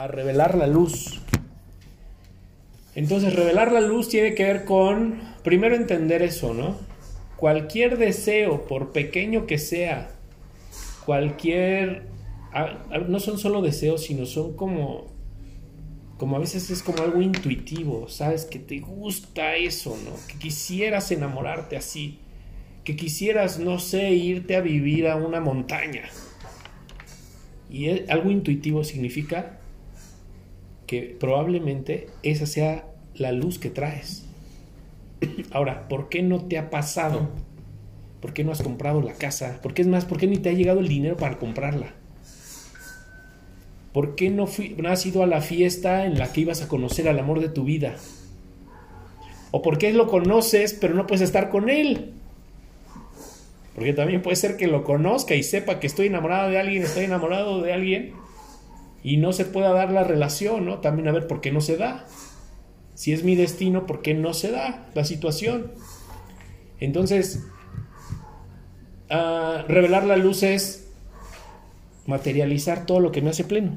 a revelar la luz. Entonces, revelar la luz tiene que ver con, primero entender eso, ¿no? Cualquier deseo, por pequeño que sea, cualquier, no son solo deseos, sino son como, como a veces es como algo intuitivo, ¿sabes? Que te gusta eso, ¿no? Que quisieras enamorarte así, que quisieras, no sé, irte a vivir a una montaña. Y algo intuitivo significa que probablemente esa sea la luz que traes. Ahora, ¿por qué no te ha pasado? ¿Por qué no has comprado la casa? ¿Por qué es más? ¿Por qué ni te ha llegado el dinero para comprarla? ¿Por qué no, no has ido a la fiesta en la que ibas a conocer al amor de tu vida? ¿O por qué lo conoces pero no puedes estar con él? Porque también puede ser que lo conozca y sepa que estoy enamorado de alguien, estoy enamorado de alguien, y no se pueda dar la relación, ¿no? También a ver por qué no se da. Si es mi destino, ¿por qué no se da la situación? Entonces, ah, revelar la luz es materializar todo lo que me hace pleno.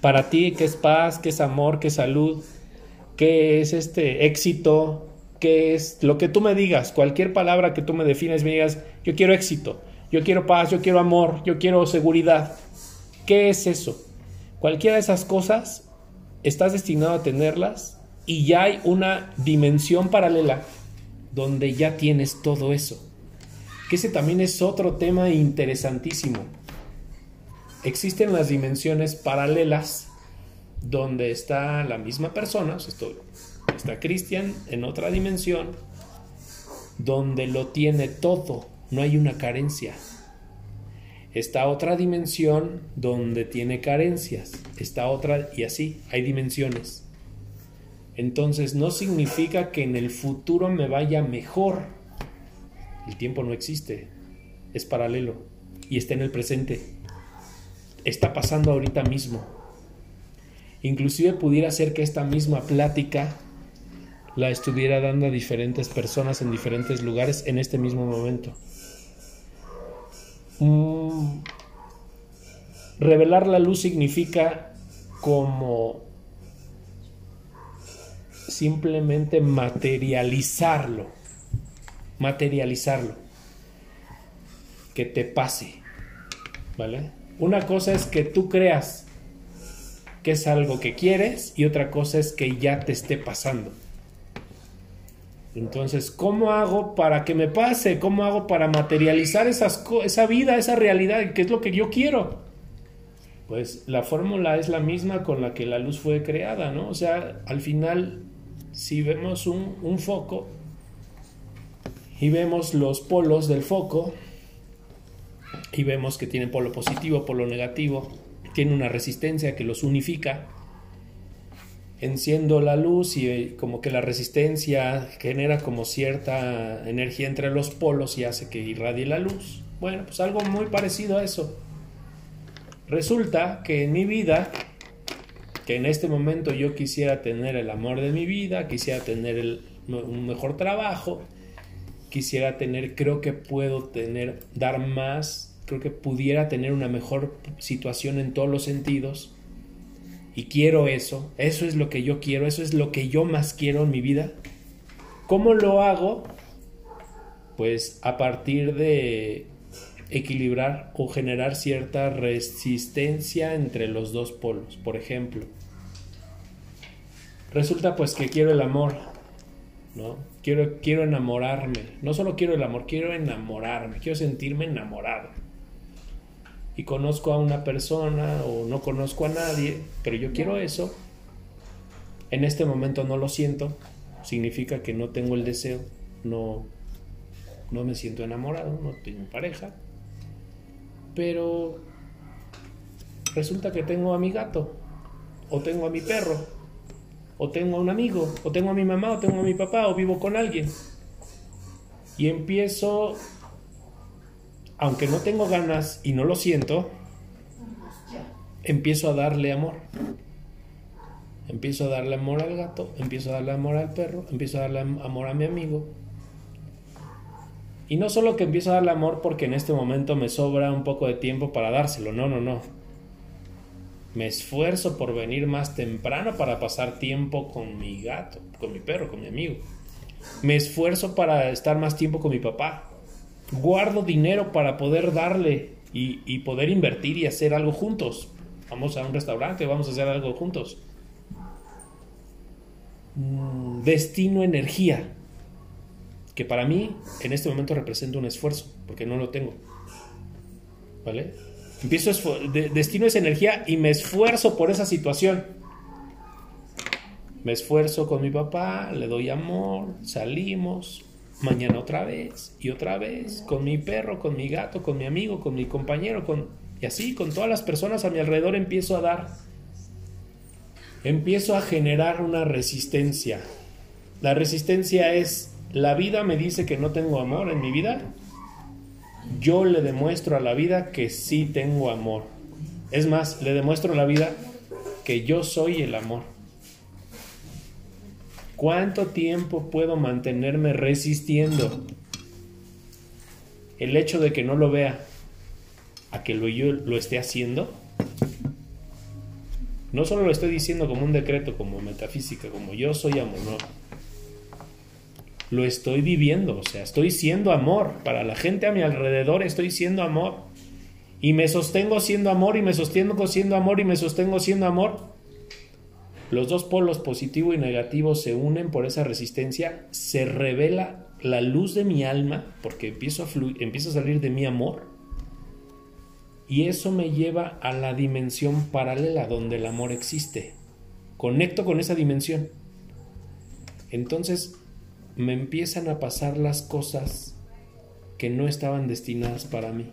Para ti, ¿qué es paz? ¿Qué es amor? ¿Qué es salud? ¿Qué es este éxito? ¿Qué es lo que tú me digas? Cualquier palabra que tú me defines, me digas, yo quiero éxito, yo quiero paz, yo quiero amor, yo quiero seguridad. ¿Qué es eso? Cualquiera de esas cosas estás destinado a tenerlas y ya hay una dimensión paralela donde ya tienes todo eso. Que ese también es otro tema interesantísimo. Existen las dimensiones paralelas donde está la misma persona, está Cristian en otra dimensión, donde lo tiene todo, no hay una carencia. Está otra dimensión donde tiene carencias. Está otra y así, hay dimensiones. Entonces no significa que en el futuro me vaya mejor. El tiempo no existe, es paralelo y está en el presente. Está pasando ahorita mismo. Inclusive pudiera ser que esta misma plática la estuviera dando a diferentes personas en diferentes lugares en este mismo momento. Mm, revelar la luz significa como simplemente materializarlo, materializarlo, que te pase, ¿vale? Una cosa es que tú creas que es algo que quieres y otra cosa es que ya te esté pasando. Entonces, ¿cómo hago para que me pase? ¿Cómo hago para materializar esas esa vida, esa realidad? ¿Qué es lo que yo quiero? Pues la fórmula es la misma con la que la luz fue creada, ¿no? O sea, al final, si vemos un, un foco y vemos los polos del foco y vemos que tiene polo positivo, polo negativo, tiene una resistencia que los unifica, enciendo la luz y eh, como que la resistencia genera como cierta energía entre los polos y hace que irradie la luz. Bueno, pues algo muy parecido a eso. Resulta que en mi vida, que en este momento yo quisiera tener el amor de mi vida, quisiera tener un mejor trabajo, quisiera tener, creo que puedo tener, dar más, creo que pudiera tener una mejor situación en todos los sentidos y quiero eso, eso es lo que yo quiero, eso es lo que yo más quiero en mi vida. ¿Cómo lo hago? Pues a partir de equilibrar o generar cierta resistencia entre los dos polos. Por ejemplo, resulta pues que quiero el amor, ¿no? Quiero, quiero enamorarme. No solo quiero el amor, quiero enamorarme, quiero sentirme enamorado y conozco a una persona o no conozco a nadie, pero yo quiero eso, en este momento no lo siento, significa que no tengo el deseo, no, no me siento enamorado, no tengo pareja, pero resulta que tengo a mi gato, o tengo a mi perro, o tengo a un amigo, o tengo a mi mamá, o tengo a mi papá, o vivo con alguien. Y empiezo aunque no tengo ganas y no lo siento, empiezo a darle amor. Empiezo a darle amor al gato, empiezo a darle amor al perro, empiezo a darle amor a mi amigo. Y no solo que empiezo a darle amor porque en este momento me sobra un poco de tiempo para dárselo, no, no, no. Me esfuerzo por venir más temprano para pasar tiempo con mi gato, con mi perro, con mi amigo. Me esfuerzo para estar más tiempo con mi papá. Guardo dinero para poder darle y, poder invertir y hacer algo juntos. Vamos a un restaurante, vamos a hacer algo juntos. Mm, destino energía, que para mí en este momento representa un esfuerzo, porque no lo tengo. ¿Vale? Empiezo destino esa energía y me esfuerzo por esa situación. Me esfuerzo con mi papá, le doy amor, salimos, mañana otra vez y otra vez, con mi perro, con mi gato, con mi amigo, con mi compañero, con y así con todas las personas a mi alrededor empiezo a dar. Empiezo a generar una resistencia. La resistencia es la vida me dice que no tengo amor en mi vida yo le demuestro a la vida que sí tengo amor. Es más, le demuestro a la vida que yo soy el amor. ¿Cuánto tiempo puedo mantenerme resistiendo el hecho de que no lo vea a que lo, yo lo esté haciendo? No solo lo estoy diciendo como un decreto, como metafísica, como yo soy amor, no lo estoy viviendo, o sea, estoy siendo amor. Para la gente a mi alrededor estoy siendo amor. Y me sostengo siendo amor y me sostengo siendo amor y me sostengo siendo amor. Los dos polos positivo y negativo se unen por esa resistencia, se revela la luz de mi alma, porque empiezo a, empiezo a salir de mi amor. Y eso me lleva a la dimensión paralela donde el amor existe. Conecto con esa dimensión. Entonces, me empiezan a pasar las cosas que no estaban destinadas para mí.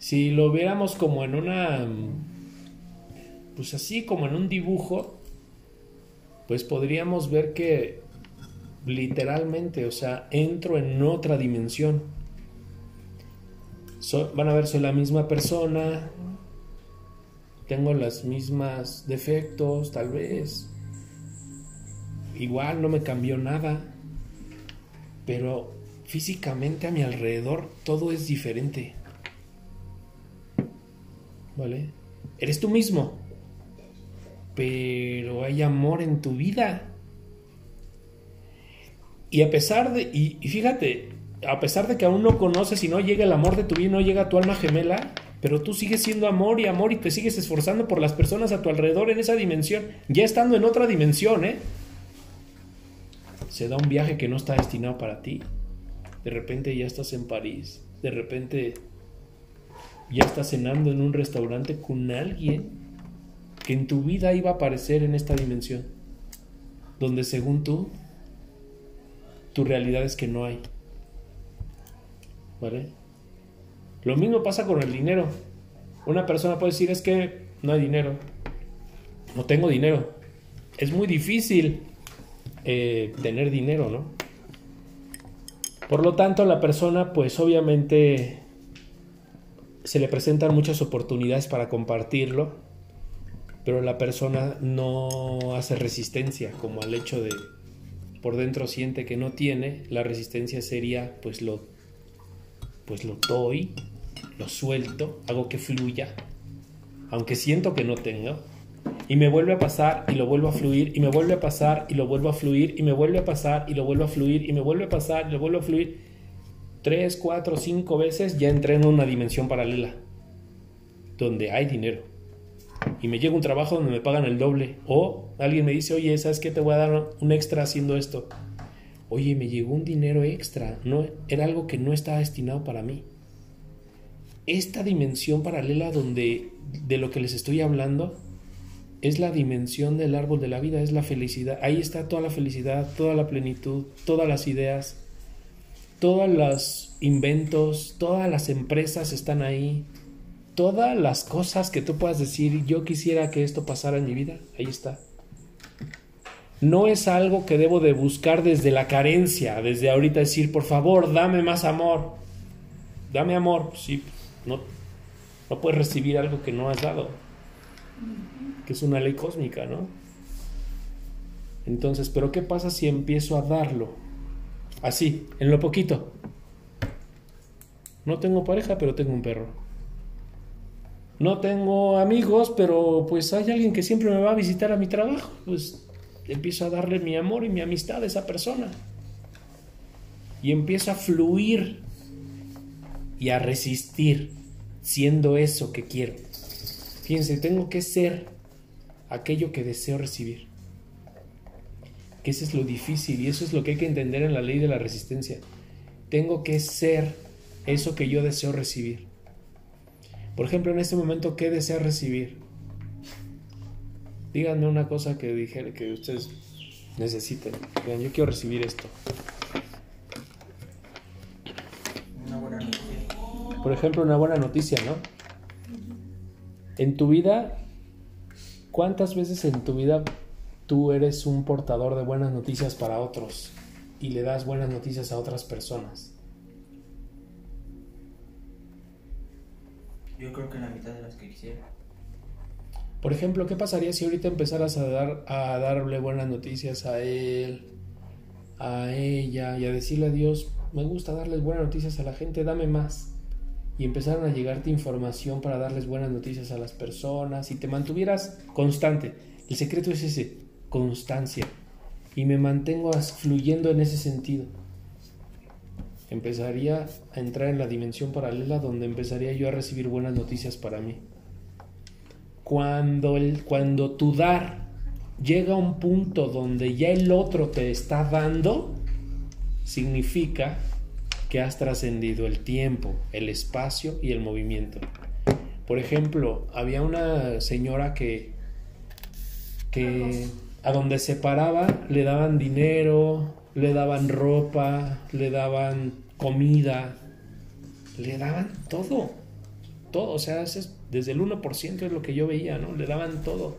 Si lo viéramos como en una, pues así como en un dibujo, pues podríamos ver que literalmente, o sea, entro en otra dimensión. van a ver, soy la misma persona, tengo las mismas defectos, tal vez, igual no me cambió nada, pero físicamente a mi alrededor todo es diferente. ¿Vale? Eres tú mismo, pero hay amor en tu vida. Y a pesar de, y, fíjate, a pesar de que aún no conoces y no llega el amor de tu vida, no llega tu alma gemela, pero tú sigues siendo amor y amor y te sigues esforzando por las personas a tu alrededor en esa dimensión, ya estando en otra dimensión, ¿eh? se da un viaje que no está destinado para ti. De repente ya estás en París, de repente ya estás cenando en un restaurante con alguien que en tu vida iba a aparecer en esta dimensión, donde según tú, tu realidad es que no hay. ¿Vale? Lo mismo pasa con el dinero. Una persona puede decir es que no hay dinero, no tengo dinero. Es muy difícil eh, tener dinero, ¿no? Por lo tanto, la persona, pues obviamente se le presentan muchas oportunidades para compartirlo, pero la persona no hace resistencia, como al hecho de por dentro siente que no tiene, la resistencia sería pues lo pues lo doy, lo suelto, hago que fluya, aunque siento que no tengo, y me vuelve a pasar y lo vuelvo a fluir y me vuelve a pasar y lo vuelvo a fluir y me vuelve a pasar y lo vuelvo a fluir y me vuelve a pasar y lo vuelvo a fluir tres, cuatro, cinco veces ya entré en una dimensión paralela donde hay dinero y me llega un trabajo donde me pagan el doble. O alguien me dice oye sabes qué te voy a dar un extra haciendo esto oye me llegó un dinero extra. No era algo que no estaba destinado para mí. Esta dimensión paralela donde de lo que les estoy hablando es la dimensión del árbol de la vida, es la felicidad. Ahí está toda la felicidad, toda la plenitud, todas las ideas, todos los inventos, todas las empresas están ahí. Todas las cosas que tú puedas decir, yo quisiera que esto pasara en mi vida, ahí está. No es algo que debo de buscar desde la carencia, desde ahorita decir, por favor, dame más amor. Dame amor, sí, no, no puedes recibir algo que no has dado que es una ley cósmica, ¿no? Entonces, pero ¿qué pasa si empiezo a darlo? Así, en lo poquito. No tengo pareja, pero tengo un perro. No tengo amigos, pero pues hay alguien que siempre me va a visitar a mi trabajo. Pues empiezo a darle mi amor y mi amistad a esa persona. Y empiezo a fluir y a resistir siendo eso que quiero. Fíjense, tengo que ser aquello que deseo recibir. Que eso es lo difícil y eso es lo que hay que entender en la ley de la resistencia. Tengo que ser eso que yo deseo recibir. Por ejemplo, en este momento, ¿qué desea recibir? Díganme una cosa que dijera que ustedes necesiten. Digan, yo quiero recibir esto. Una buena noticia. Por ejemplo, una buena noticia, ¿no? En tu vida, ¿cuántas veces en tu vida tú eres un portador de buenas noticias para otros y le das buenas noticias a otras personas? Yo creo que la mitad de las que quisiera. Por ejemplo, ¿qué pasaría si ahorita empezaras a, dar, a darle buenas noticias a él, a ella y a decirle a Dios, me gusta darles buenas noticias a la gente, dame más? Y empezaron a llegarte información para darles buenas noticias a las personas y te mantuvieras constante. El secreto es ese, constancia. Y me mantengo fluyendo en ese sentido. Empezaría a entrar en la dimensión paralela donde empezaría yo a recibir buenas noticias para mí. Cuando, el, cuando tu dar llega a un punto donde ya el otro te está dando, significa que has trascendido el tiempo, el espacio y el movimiento. Por ejemplo, había una señora que, que a donde se paraba le daban dinero, le daban ropa, le daban comida, le daban todo, todo, o sea, es, desde el 1% es lo que yo veía, ¿no? Le daban todo.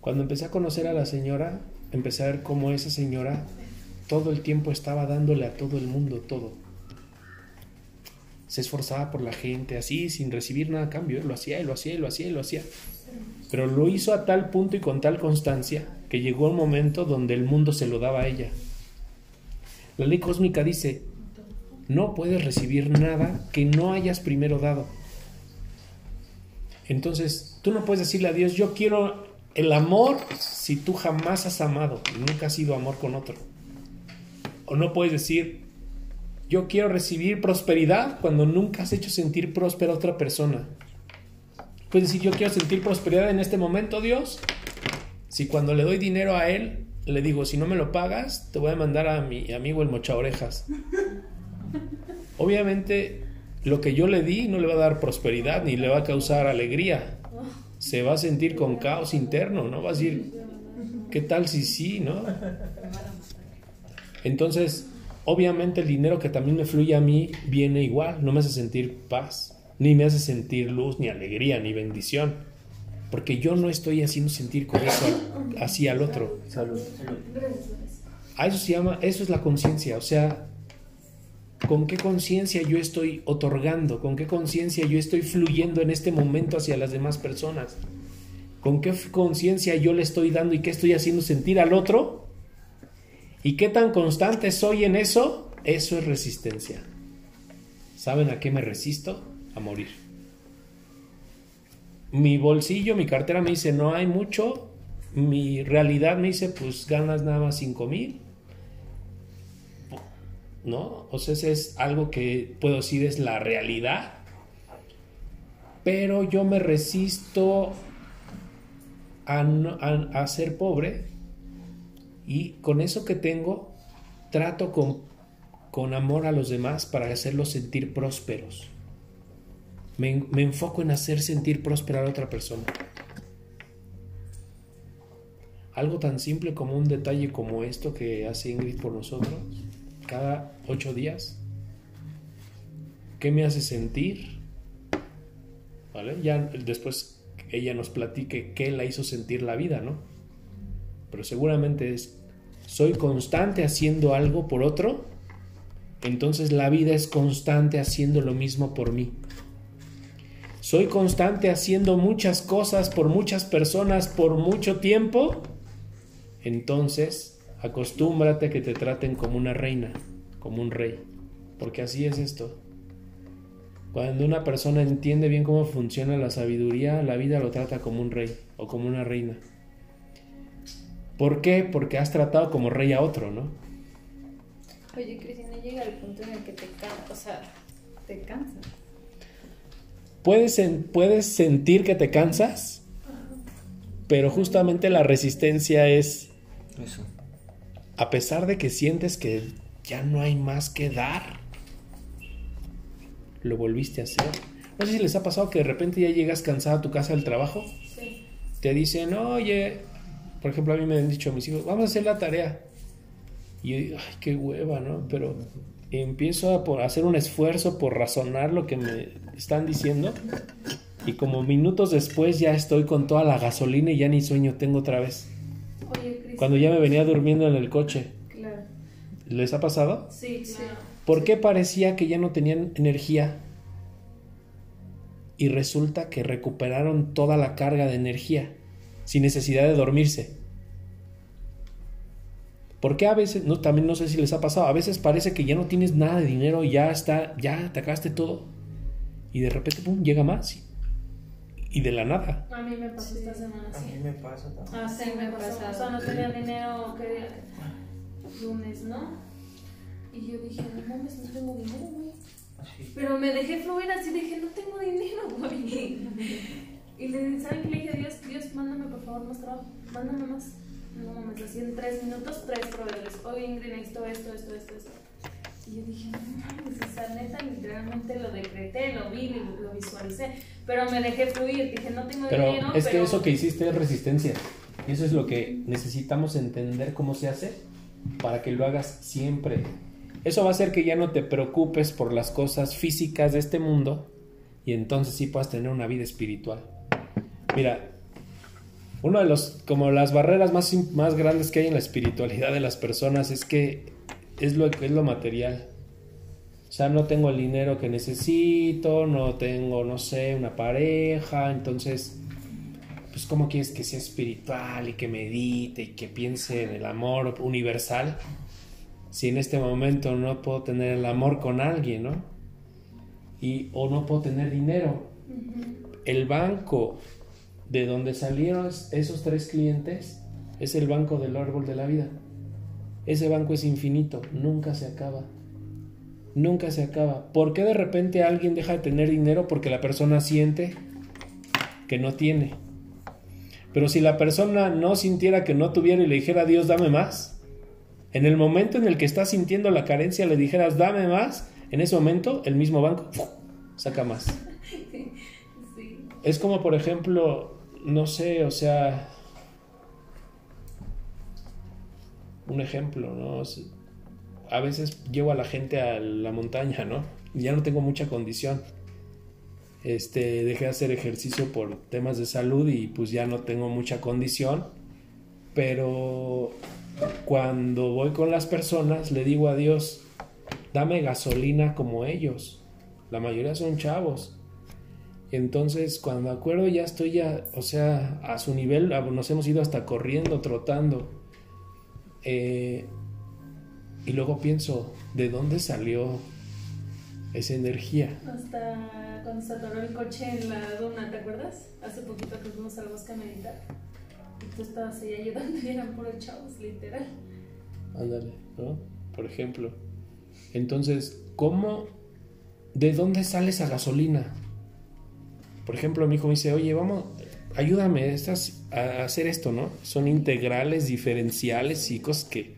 Cuando empecé a conocer a la señora, empecé a ver cómo esa señora todo el tiempo estaba dándole a todo el mundo todo. Se esforzaba por la gente, así, sin recibir nada a cambio. Lo hacía, y lo hacía, y lo hacía, y lo hacía. Pero lo hizo a tal punto y con tal constancia que llegó un momento donde el mundo se lo daba a ella. La ley cósmica dice, no puedes recibir nada que no hayas primero dado. Entonces, tú no puedes decirle a Dios, yo quiero el amor si tú jamás has amado nunca has sido amor con otro. O no puedes decir, yo quiero recibir prosperidad cuando nunca has hecho sentir próspera a otra persona. Puedes decir, yo quiero sentir prosperidad en este momento, Dios. Si cuando le doy dinero a Él, le digo, si no me lo pagas, te voy a mandar a mi amigo el mocha orejas. Obviamente, lo que yo le di no le va a dar prosperidad ni le va a causar alegría. Se va a sentir con caos interno, ¿no? Va a decir, ¿qué tal si sí, no? Entonces, obviamente el dinero que también me fluye a mí viene igual, no me hace sentir paz, ni me hace sentir luz, ni alegría, ni bendición. Porque yo no estoy haciendo sentir con eso así al otro. Salud. A eso se llama, eso es la conciencia, o sea, con qué conciencia yo estoy otorgando, con qué conciencia yo estoy fluyendo en este momento hacia las demás personas, con qué conciencia yo le estoy dando y qué estoy haciendo sentir al otro y qué tan constante soy en eso, eso es resistencia. ¿Saben a qué me resisto? A morir. Mi bolsillo, mi cartera me dice no hay mucho, mi realidad me dice pues ganas nada más 5 mil ¿no? O sea, ese es algo que puedo decir es la realidad. Pero yo me resisto a, a, ser pobre y con eso que tengo trato con, con amor a los demás para hacerlos sentir prósperos. Me, enfoco en hacer sentir próspera a otra persona. Algo tan simple como un detalle como esto que hace Ingrid por nosotros cada ocho días? ¿Qué me hace sentir? ¿Vale? Ya después ella nos platique qué la hizo sentir la vida, ¿no? Pero seguramente es, soy constante haciendo algo por otro, entonces la vida es constante haciendo lo mismo por mí. Soy constante haciendo muchas cosas por muchas personas por mucho tiempo, entonces Acostúmbrate a que te traten como una reina, como un rey, porque así es esto. Cuando una persona entiende bien cómo funciona la sabiduría, la vida lo trata como un rey o como una reina. ¿Por qué? Porque has tratado como rey a otro, ¿no? Oye, Cristina, llega el punto en el que te cansa, o sea, te cansa. Puedes, puedes sentir que te cansas, pero justamente la resistencia es, Eso. a pesar de que sientes que ya no hay más que dar, lo volviste a hacer. No sé si les ha pasado que de repente ya llegas cansado a tu casa del trabajo, Sí. te dicen, oye, por ejemplo, a mí me han dicho mis hijos, vamos a hacer la tarea. Y yo digo, ay, qué hueva, ¿no? Pero empiezo a por hacer un esfuerzo por razonar lo que me están diciendo. Y como minutos después ya estoy con toda la gasolina y ya ni sueño tengo otra vez. Oye. Cuando ya me venía durmiendo en el coche. Claro. ¿Les ha pasado? Sí, claro. ¿Por qué parecía que ya no tenían energía? Y resulta que recuperaron toda la carga de energía sin necesidad de dormirse. ¿Por qué a veces, no, también no sé si les ha pasado, a veces parece que ya no tienes nada de dinero, ya está, ya te acabaste todo y de repente pum, llega más y, y de la nada. A mí me pasó esta semana A mí así. me pasa también. Ah, sí, Sí, me pasa. O sea, no tenía dinero, ¿qué día? Lunes, ¿no? Y yo dije, no mames, no tengo dinero, güey. Así. Pero me dejé fluir así, dije, no tengo dinero, güey. Y le, ¿saben qué le dije Dios? Dios, mándame por favor más trabajo, mándame más. No mames, así en tres minutos, tres proveedores. Oye, Ingrid, necesito esto, esto, esto, esto. Y yo dije, no mames, o sea, neta, literalmente lo decreté, lo vi, lo, visualicé. Pero me dejé fluir, dije, no tengo Pero dinero. es que eso que hiciste es resistencia. Y eso es lo que necesitamos entender cómo se hace para que lo hagas siempre. Eso va a hacer que ya no te preocupes por las cosas físicas de este mundo y entonces sí puedas tener una vida espiritual. Mira, uno de los, como las barreras más, más grandes que hay en la espiritualidad de las personas es que es lo, es lo material. O sea, no tengo el dinero que necesito, no tengo, no sé, una pareja, entonces, pues ¿cómo quieres que sea espiritual y que medite y que piense en el amor universal? Si en este momento no puedo tener el amor con alguien, ¿no? Y, o no puedo tener dinero. El banco de donde salieron esos tres clientes es el banco del árbol de la vida. Ese banco es infinito, nunca se acaba. Nunca se acaba. ¿Por qué de repente alguien deja de tener dinero? Porque la persona siente que no tiene. Pero si la persona no sintiera que no tuviera y le dijera a Dios, dame más, en el momento en el que estás sintiendo la carencia le dijeras, dame más, en ese momento el mismo banco saca más. Sí. Es como, por ejemplo, no sé, o sea, un ejemplo, ¿no? A veces llevo a la gente a la montaña, ¿no? Ya no tengo mucha condición. Este, dejé de hacer ejercicio por temas de salud y pues ya no tengo mucha condición. Pero cuando voy con las personas, le digo a Dios, dame gasolina como ellos. La mayoría son chavos. Entonces, cuando acuerdo, ya estoy ya, o sea, a su nivel, nos hemos ido hasta corriendo, trotando. Eh, y luego pienso, ¿de dónde salió esa energía? Hasta cuando se atoró el coche en la duna, ¿te acuerdas? Hace poquito que fuimos al bosque a meditar. Y tú estabas ahí ayudando y eran puros chavos, literal. Ándale, ¿no? Por ejemplo. Entonces, ¿cómo, de dónde sale esa gasolina? Por ejemplo, mi hijo me dice, oye, vamos, ayúdame a hacer esto, ¿no? Son integrales, diferenciales y que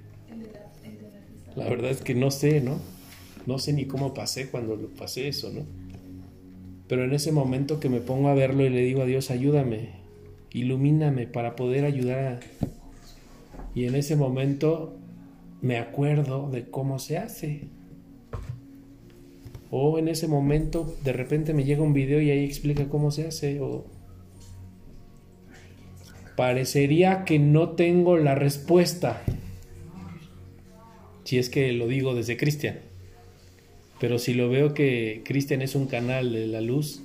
la, verdad es que no sé, ¿no? No sé ni cómo pasé cuando lo pasé eso, ¿no? Pero en ese momento que me pongo a verlo y le digo a Dios, ayúdame, ilumíname para poder ayudar a... Y en ese momento me acuerdo de cómo se hace. O en ese momento de repente me llega un video y ahí explica cómo se hace. Parecería que no tengo la respuesta si es que lo digo desde Cristian. Pero si lo veo que Cristian es un canal de la luz,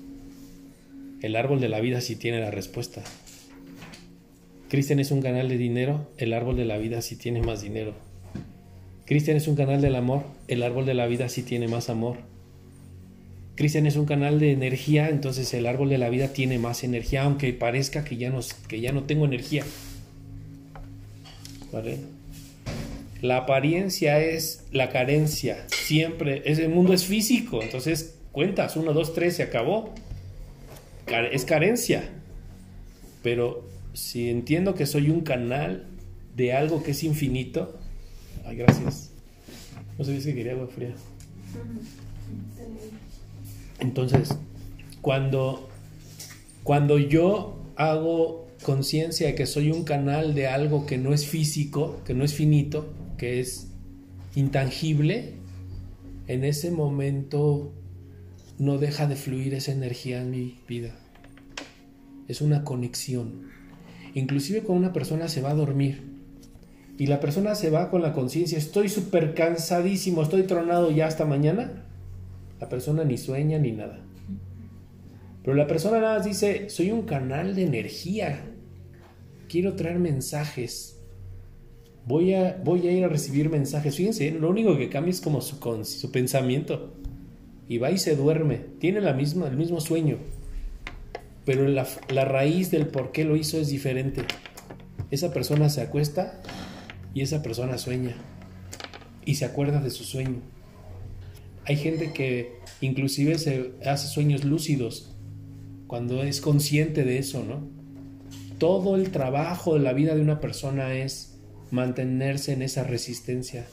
el árbol de la vida sí tiene la respuesta. Cristian es un canal de dinero, el árbol de la vida sí tiene más dinero. Cristian es un canal del amor, el árbol de la vida sí tiene más amor. Cristian es un canal de energía, entonces el árbol de la vida tiene más energía, aunque parezca que ya no, tengo energía. ¿Vale? La apariencia es la carencia. Siempre, ese mundo es físico, entonces cuentas, uno, dos, tres, se acabó. Es carencia. Pero si entiendo que soy un canal de algo que es infinito, ay, gracias. No sabías que quería agua fría. Entonces, cuando, cuando yo hago conciencia de que soy un canal de algo que no es físico, que no es finito, que es intangible, en ese momento no deja de fluir esa energía en mi vida. Es una conexión. Inclusive cuando una persona se va a dormir y la persona se va con la conciencia, estoy súper cansadísimo, estoy tronado ya hasta mañana, la persona ni sueña ni nada. Pero la persona nada más dice, soy un canal de energía, quiero traer mensajes, voy a, voy a ir a recibir mensajes. Fíjense, lo único que cambia es como su pensamiento. Y va y se duerme, tiene la misma, el mismo sueño, pero la, la raíz del por qué lo hizo es diferente. Esa persona se acuesta y esa persona sueña y se acuerda de su sueño. Hay gente que inclusive se hace sueños lúcidos cuando es consciente de eso, ¿no? Todo el trabajo de la vida de una persona es mantenerse en esa resistencia.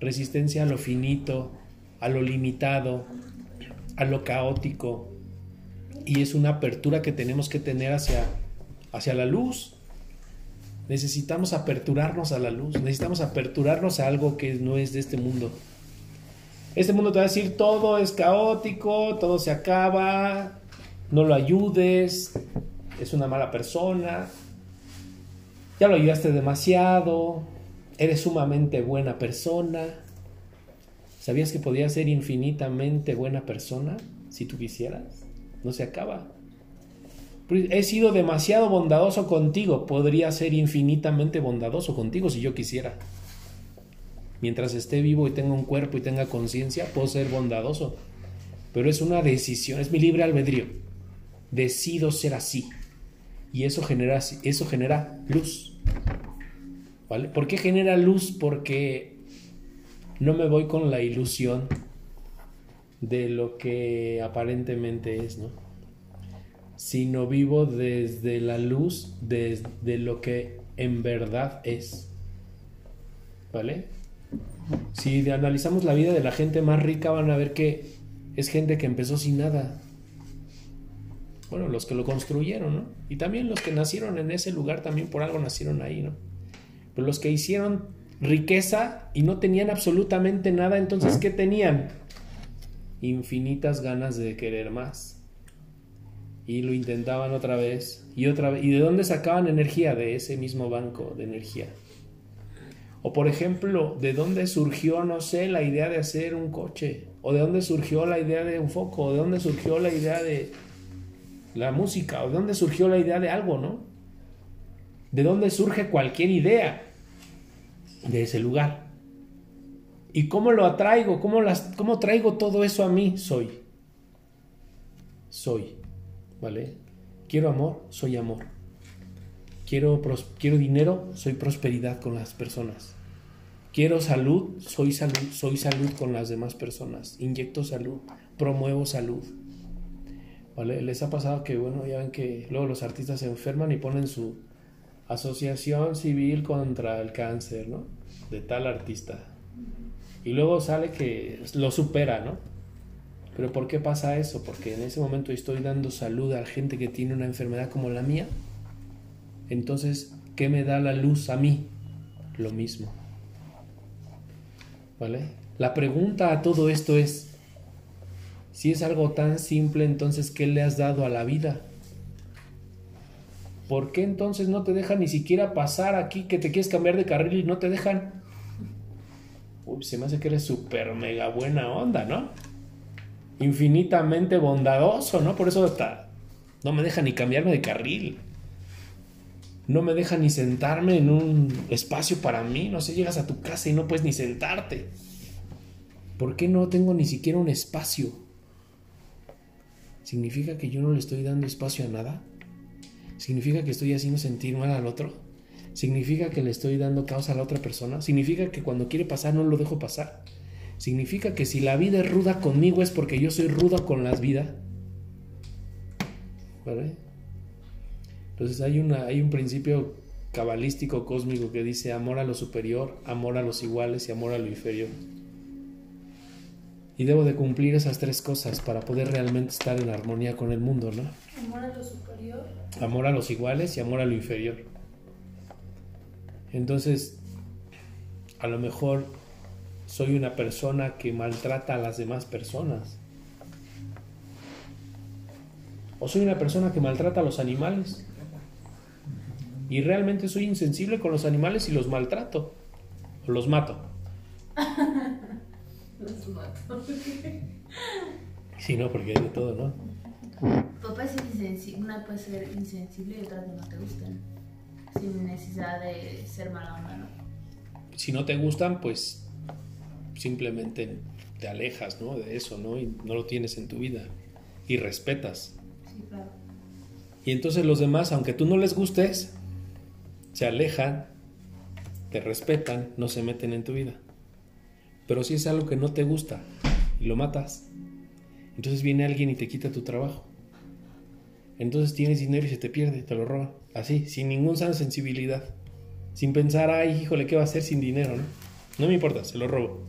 Resistencia a lo finito, a lo limitado, a lo caótico. Y es una apertura que tenemos que tener hacia, hacia la luz. Necesitamos aperturarnos a la luz, necesitamos aperturarnos a algo que no es de este mundo. Este mundo te va a decir todo es caótico, todo se acaba, no lo ayudes, es una mala persona, ya lo ayudaste demasiado, eres sumamente buena persona. ¿Sabías que podías ser infinitamente buena persona si tú quisieras? No se acaba. He sido demasiado bondadoso contigo, podría ser infinitamente bondadoso contigo si yo quisiera. Mientras esté vivo y tenga un cuerpo y tenga conciencia, puedo ser bondadoso. Pero es una decisión, es mi libre albedrío. Decido ser así. Y eso genera, eso genera luz. ¿Vale? ¿Por qué genera luz? Porque no me voy con la ilusión de lo que aparentemente es, ¿no? Sino vivo desde la luz, desde lo que en verdad es. ¿Vale? Si analizamos la vida de la gente más rica van a ver que es gente que empezó sin nada. Bueno, los que lo construyeron, ¿no? Y también los que nacieron en ese lugar también por algo nacieron ahí, ¿no? Pero los que hicieron riqueza y no tenían absolutamente nada, entonces ¿qué tenían? Infinitas ganas de querer más. Y lo intentaban otra vez y otra. ¿Y de dónde sacaban energía? De ese mismo banco de energía. O por ejemplo, ¿de dónde surgió, no sé, la idea de hacer un coche? ¿O de dónde surgió la idea de un foco? ¿O de dónde surgió la idea de la música? ¿O de dónde surgió la idea de algo, no? ¿De dónde surge cualquier idea? De ese lugar. ¿Y cómo lo atraigo? ¿Cómo, cómo traigo todo eso a mí? Soy. Soy. ¿Vale? Quiero amor, soy amor. Quiero, quiero dinero, soy prosperidad con las personas. Quiero salud, soy salud, soy salud con las demás personas. Inyecto salud, promuevo salud. ¿Vale? Les ha pasado que, bueno, ya ven que luego los artistas se enferman y ponen su asociación civil contra el cáncer, ¿no? De tal artista. Y luego sale que lo supera, ¿no? Pero ¿por qué pasa eso? Porque en ese momento estoy dando salud a la gente que tiene una enfermedad como la mía. Entonces, ¿qué me da la luz a mí? Lo mismo. ¿Vale? La pregunta a todo esto es, si es algo tan simple, entonces, ¿qué le has dado a la vida? ¿Por qué entonces no te dejan ni siquiera pasar aquí que te quieres cambiar de carril y no te dejan? Uy, se me hace que eres súper mega buena onda, ¿no? Infinitamente bondadoso, ¿no? Por eso está, no me deja ni cambiarme de carril. No me deja ni sentarme en un espacio para mí. No sé, llegas a tu casa y no puedes ni sentarte. ¿Por qué no tengo ni siquiera un espacio? ¿significa que yo no le estoy dando espacio a nada? ¿Significa que estoy haciendo sentir mal al otro? ¿Significa que le estoy dando causa a la otra persona? ¿Significa que cuando quiere pasar no lo dejo pasar? ¿Significa que si la vida es ruda conmigo es porque yo soy ruda con las vidas? ¿Vale? Entonces hay, una, hay un principio cabalístico cósmico que dice amor a lo superior, amor a los iguales y amor a lo inferior. Y debo de cumplir esas tres cosas para poder realmente estar en armonía con el mundo, ¿no? Amor a lo superior. Amor a los iguales y amor a lo inferior. Entonces, a lo mejor soy una persona que maltrata a las demás personas. O soy una persona que maltrata a los animales. Y realmente soy insensible con los animales y los maltrato. O los mato. Los mato. Sí, no, porque hay de todo, ¿no? Papá es insensible, una puede ser insensible y otra que no te gustan. Sin necesidad de ser mala onda, ¿no? Si no te gustan, pues simplemente te alejas, ¿no? De eso, ¿no? Y no lo tienes en tu vida. Y respetas. Sí, claro. Y entonces los demás, aunque tú no les gustes, se alejan, te respetan, no se meten en tu vida. Pero si es algo que no te gusta y lo matas, entonces viene alguien y te quita tu trabajo. Entonces tienes dinero y se te pierde, te lo roban. Así, sin ninguna sensibilidad. Sin pensar, ay, híjole, ¿qué va a hacer sin dinero? No, no me importa, se lo robo.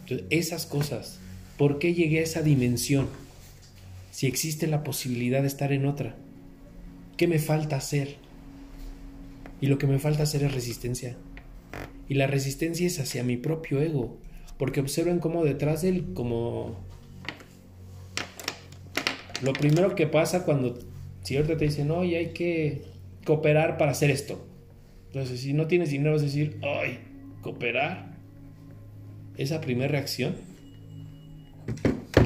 Entonces, esas cosas, ¿por qué llegué a esa dimensión? Si existe la posibilidad de estar en otra, ¿qué me falta hacer? Y lo que me falta hacer es resistencia. Y la resistencia es hacia mi propio ego, porque observen cómo detrás de él, como lo primero que pasa cuando si ahorita te dicen, oye, hay que cooperar para hacer esto. Entonces, si no tienes dinero, vas decir, ay, cooperar. Esa primera reacción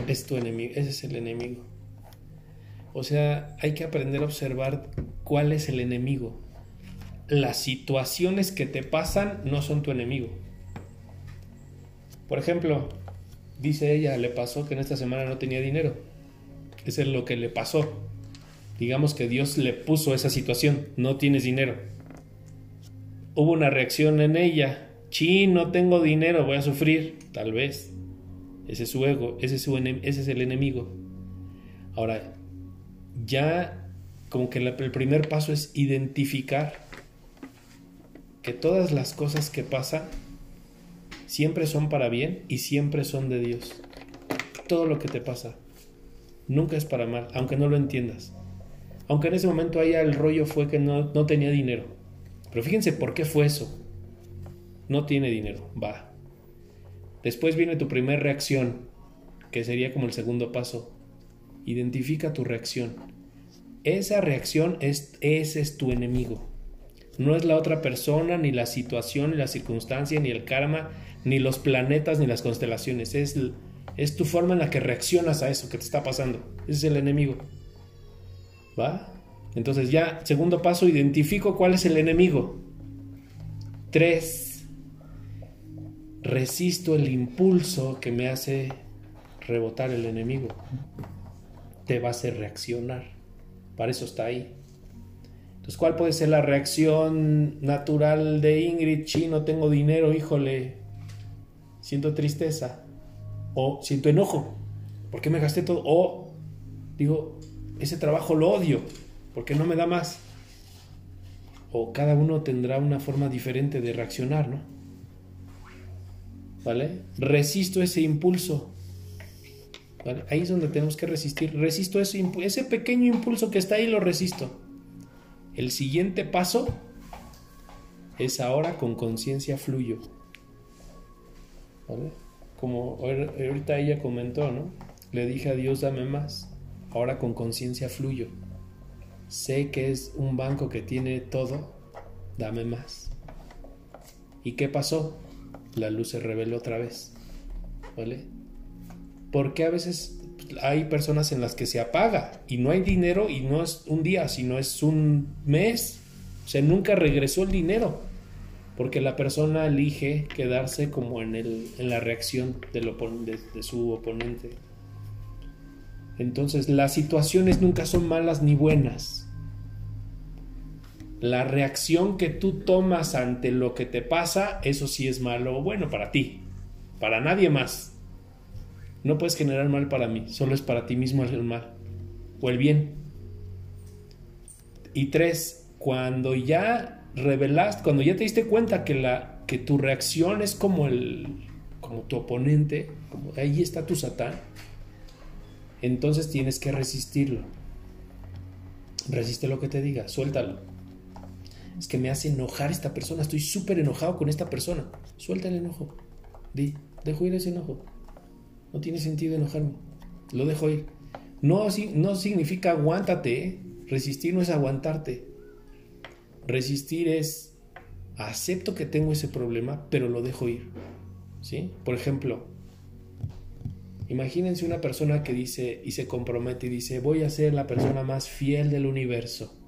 es tu enemigo, ese es el enemigo. O sea, hay que aprender a observar cuál es el enemigo. Las situaciones que te pasan no son tu enemigo. Por ejemplo, dice ella, le pasó que en esta semana no tenía dinero. Eso es lo que le pasó. Digamos que Dios le puso esa situación, no tienes dinero. Hubo una reacción en ella, chi, no tengo dinero, voy a sufrir, tal vez. Ese es su ego, ese ese es el enemigo. Ahora, ya como que el primer paso es identificar que todas las cosas que pasan siempre son para bien y siempre son de Dios. Todo lo que te pasa nunca es para mal, aunque no lo entiendas. Aunque en ese momento haya el rollo fue que no, no tenía dinero. Pero fíjense por qué fue eso. No tiene dinero, va. Después viene tu primera reacción, que sería como el segundo paso. Identifica tu reacción. Esa reacción es, ese es tu enemigo. No es la otra persona, ni la situación, ni la circunstancia, ni el karma, ni los planetas, ni las constelaciones. Es, es tu forma en la que reaccionas a eso que te está pasando. Ese es el enemigo. ¿Va? Entonces ya, segundo paso, identifico cuál es el enemigo. Tres, resisto el impulso que me hace rebotar el enemigo. Te va a hacer reaccionar. Para eso está ahí. Entonces, ¿cuál puede ser la reacción natural de Ingrid? Sí, no tengo dinero, híjole. Siento tristeza. O siento enojo. ¿Por qué me gasté todo? O digo, ese trabajo lo odio. porque no me da más? O cada uno tendrá una forma diferente de reaccionar, ¿no? ¿Vale? Resisto ese impulso. Ahí es donde tenemos que resistir. Resisto ese, ese pequeño impulso que está ahí, lo resisto. El siguiente paso es ahora con conciencia fluyo. ¿Vale? Como ahor- ahorita ella comentó, ¿no? Le dije a Dios, dame más. Ahora con conciencia fluyo. Sé que es un banco que tiene todo, dame más. ¿Y qué pasó? La luz se reveló otra vez. ¿Vale? Porque a veces hay personas en las que se apaga y no hay dinero y no es un día, sino es un mes. O sea, nunca regresó el dinero. Porque la persona elige quedarse como en, el, en la reacción de, de su oponente. Entonces, las situaciones nunca son malas ni buenas. La reacción que tú tomas ante lo que te pasa, eso sí es malo o bueno para ti, para nadie más. No puedes generar mal para mí, solo es para ti mismo el mal o el bien. Y tres, cuando ya revelaste, cuando ya te diste cuenta que, la, que tu reacción es como, el, como tu oponente, como ahí está tu satán, entonces tienes que resistirlo. Resiste lo que te diga, suéltalo. Es que me hace enojar esta persona, estoy súper enojado con esta persona. Suelta el enojo. Di, dejo ir ese enojo. No tiene sentido enojarme. Lo dejo ir. No, no significa aguántate. ¿eh? Resistir no es aguantarte. Resistir es acepto que tengo ese problema, pero lo dejo ir. ¿Sí? Por ejemplo, imagínense una persona que dice y se compromete y dice, voy a ser la persona más fiel del universo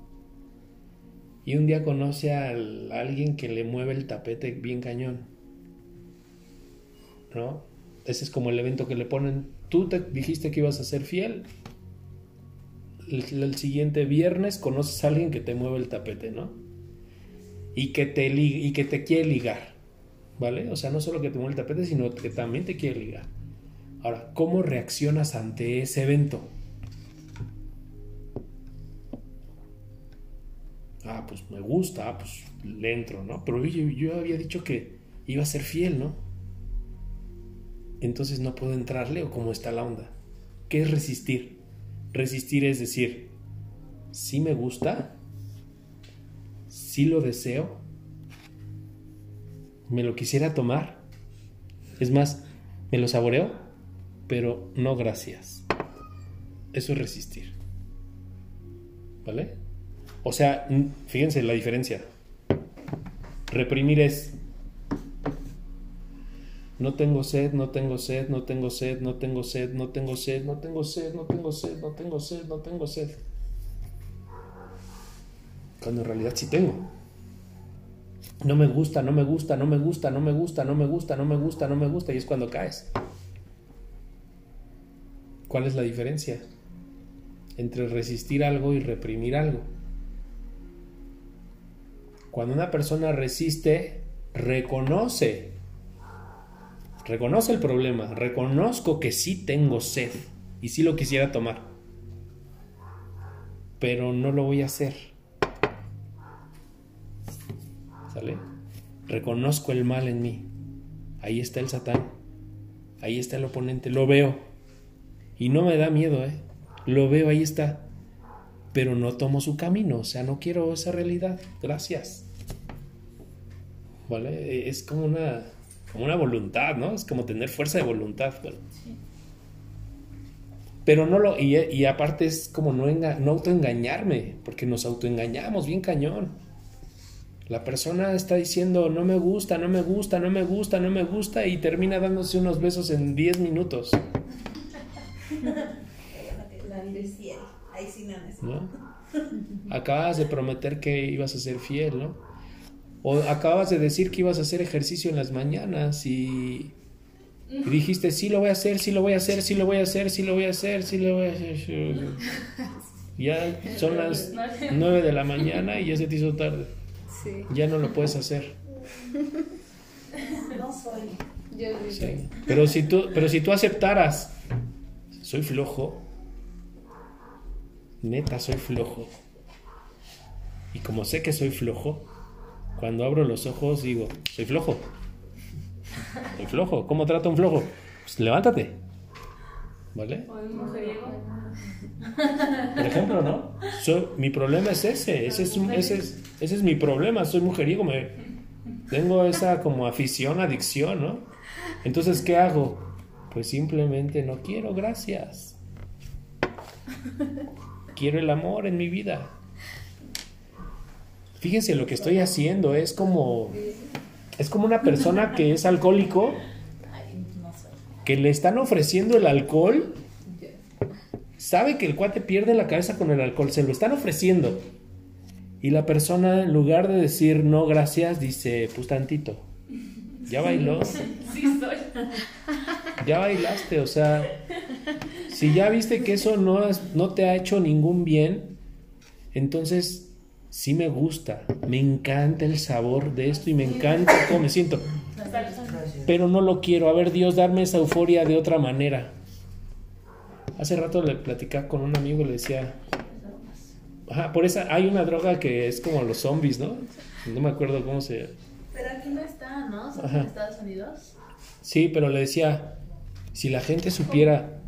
y un día conoce a alguien que le mueve el tapete bien cañón. ¿No? Ese es como el evento que le ponen. Tú te dijiste que ibas a ser fiel. El, siguiente viernes conoces a alguien que te mueve el tapete, ¿no? Y que te, y que te quiere ligar. ¿Vale? O sea, no solo que te mueve el tapete, sino que también te quiere ligar. Ahora, ¿cómo reaccionas ante ese evento? ah, pues me gusta, ah, pues le entro, ¿no? Pero yo, yo había dicho que iba a ser fiel, ¿no? Entonces no puedo entrarle o cómo está la onda. ¿Qué es resistir? Resistir es decir, sí me gusta, sí lo deseo, me lo quisiera tomar, es más, me lo saboreo, pero no gracias. Eso es resistir. ¿Vale? O sea, fíjense la diferencia. Reprimir es, no tengo sed, no tengo sed, no tengo sed, no tengo sed, no tengo sed, no tengo sed, no tengo sed, no tengo sed, no tengo sed. Cuando en realidad sí tengo. No me gusta, no me gusta, no me gusta, no me gusta, no me gusta, no me gusta, no me gusta, y es cuando caes. ¿Cuál es la diferencia entre resistir algo y reprimir algo? Cuando una persona resiste, reconoce, reconoce el problema, reconozco que sí tengo sed y sí lo quisiera tomar, pero no lo voy a hacer. ¿Sale? Reconozco el mal en mí. Ahí está el satán. Ahí está el oponente. Lo veo. Y no me da miedo, ¿eh? Lo veo, ahí está pero no tomo su camino, o sea, no quiero esa realidad, gracias. ¿Vale? Es como una, como una voluntad, ¿no? Es como tener fuerza de voluntad. Pero no lo, y, y, aparte es como no, no autoengañarme, porque nos autoengañamos bien cañón. La persona está diciendo, no me gusta, no me gusta, no me gusta, no me gusta, y termina dándose unos besos en 10 minutos. Acabas de prometer que ibas a ser fiel, ¿no? O acabas de decir que ibas a hacer ejercicio en las mañanas y, dijiste, sí lo voy a hacer, sí lo voy a hacer, sí lo voy a hacer, sí lo voy a hacer, sí lo voy a hacer. Ya son las 9 de la mañana y ya se te hizo tarde. Ya no lo puedes hacer. No soy. Pero si tú, pero si tú aceptaras, soy flojo, neta, soy flojo. Y como sé que soy flojo, cuando abro los ojos digo, soy flojo. Soy flojo. ¿Cómo trato a un flojo? Pues levántate. ¿Vale? Por ejemplo, ¿no? mi problema es ese. Ese es, ese, es, ese es mi problema. Soy mujeriego. Me, tengo esa como afición, adicción, ¿no? Entonces, ¿qué hago? Pues simplemente no quiero, gracias quiero el amor en mi vida. Fíjense lo que estoy haciendo, es como es como una persona que es alcohólico que le están ofreciendo el alcohol. Sabe que el cuate pierde la cabeza con el alcohol, se lo están ofreciendo. Y la persona en lugar de decir no gracias dice, pues tantito. Ya bailó. Sí, soy. Ya bailaste, o sea, Si ya viste que eso no, no te ha hecho ningún bien, entonces sí me gusta, me encanta el sabor de esto y me encanta cómo me siento, pero no lo quiero. A ver, Dios, darme esa euforia de otra manera. Hace rato le platicaba con un amigo, le decía, ajá, por esa hay una droga que es como los zombies, ¿no? No me acuerdo cómo se... Pero aquí no está, ¿no? ¿Son Ajá. en Estados Unidos? Sí, pero le decía, si la gente supiera,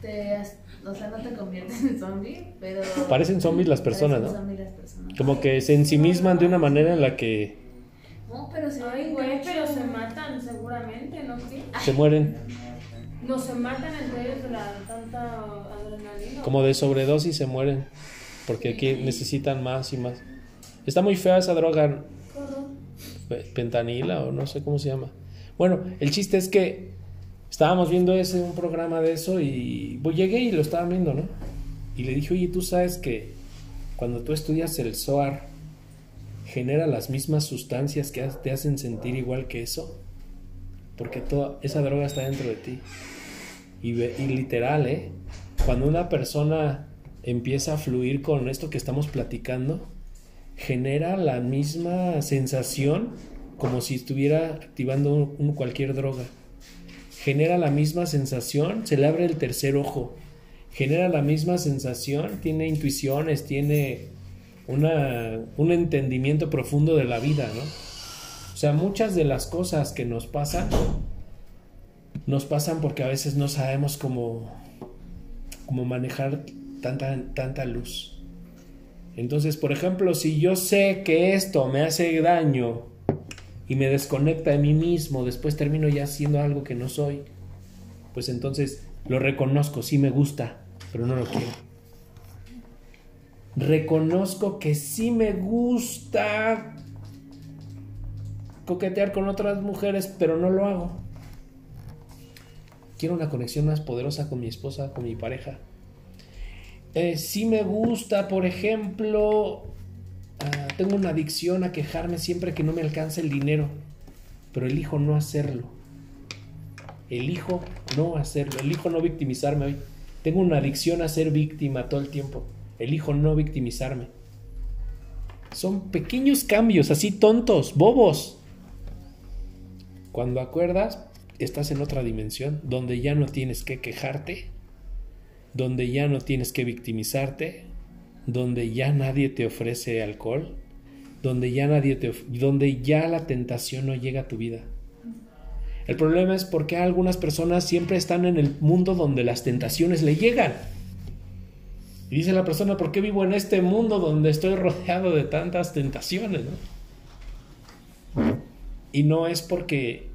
Te, o sea, no te conviertes en zombie, pero... parecen zombies las personas, parecen ¿no? zombies las personas. Como que se ensimisman de una manera en la que No, pero se Ay, güey, pero se matan seguramente, ¿no? ¿Qué? se mueren No se matan entre ellos de la tanta adrenalina. como de sobredosis, se mueren, porque aquí necesitan más y más. Está muy fea esa droga, pe- pentanila o no sé cómo se llama. Bueno, el chiste es que estábamos viendo ese un programa de eso y pues llegué y lo estaba viendo, ¿no? Y le dije, oye, tú sabes que cuando tú estudias el SOAR genera las mismas sustancias que te hacen sentir igual que eso, porque toda esa droga está dentro de ti. Y, literal, ¿eh? Cuando una persona empieza a fluir con esto que estamos platicando, genera la misma sensación como si estuviera activando cualquier droga. Genera la misma sensación, se le abre el tercer ojo. Genera la misma sensación, tiene intuiciones, tiene una, un entendimiento profundo de la vida, ¿no? O sea, muchas de las cosas que nos pasan, nos pasan porque a veces no sabemos cómo, cómo manejar tanta, tanta luz. Entonces, por ejemplo, si yo sé que esto me hace daño y me desconecta de mí mismo, después termino ya siendo algo que no soy, pues entonces lo reconozco, sí me gusta, pero no lo quiero. Reconozco que sí me gusta coquetear con otras mujeres, pero no lo hago. Quiero una conexión más poderosa con mi esposa, con mi pareja. Eh, sí me gusta, por ejemplo, ah, tengo una adicción a quejarme siempre que no me alcanza el dinero, pero elijo no hacerlo. Elijo no hacerlo, elijo no victimizarme hoy. Tengo una adicción a ser víctima todo el tiempo. Elijo no victimizarme. Son pequeños cambios, así tontos, bobos. Cuando acuerdas, estás en otra dimensión donde ya no tienes que quejarte, donde ya no tienes que victimizarte, donde ya nadie te ofrece alcohol, donde ya nadie te donde ya la tentación no llega a tu vida. El problema es porque algunas personas siempre están en el mundo donde las tentaciones le llegan. Y dice la persona, ¿por qué vivo en este mundo donde estoy rodeado de tantas tentaciones? no?". Y no es porque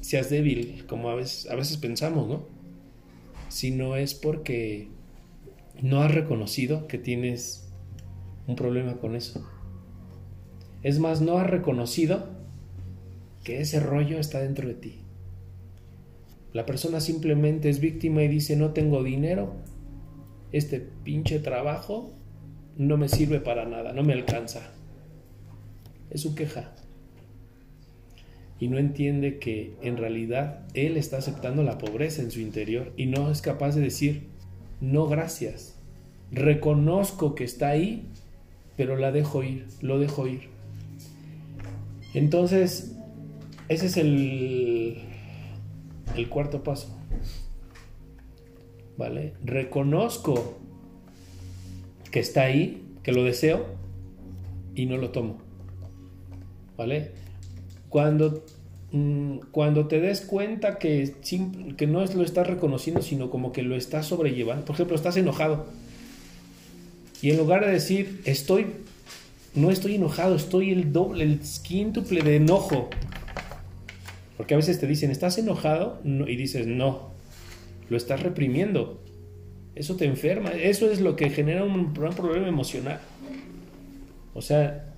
seas débil, como a veces, a veces pensamos, ¿no? Sino es porque no has reconocido que tienes un problema con eso. Es más, no has reconocido que ese rollo está dentro de ti. La persona simplemente es víctima y dice, no tengo dinero, este pinche trabajo no me sirve para nada, no me alcanza. Es su queja. Y no entiende que en realidad él está aceptando la pobreza en su interior y no es capaz de decir, no gracias. Reconozco que está ahí, pero la dejo ir, lo dejo ir. Entonces, ese es el, el cuarto paso. ¿Vale? Reconozco que está ahí, que lo deseo y no lo tomo. ¿Vale? Cuando, cuando te des cuenta que, que no es, lo estás reconociendo, sino como que lo estás sobrellevando. Por ejemplo, estás enojado. Y en lugar de decir, estoy, no estoy enojado, estoy el doble, el quíntuple de enojo. Porque a veces te dicen, ¿estás enojado? No, y dices, no, lo estás reprimiendo. Eso te enferma, eso es lo que genera un, gran problema emocional. O sea,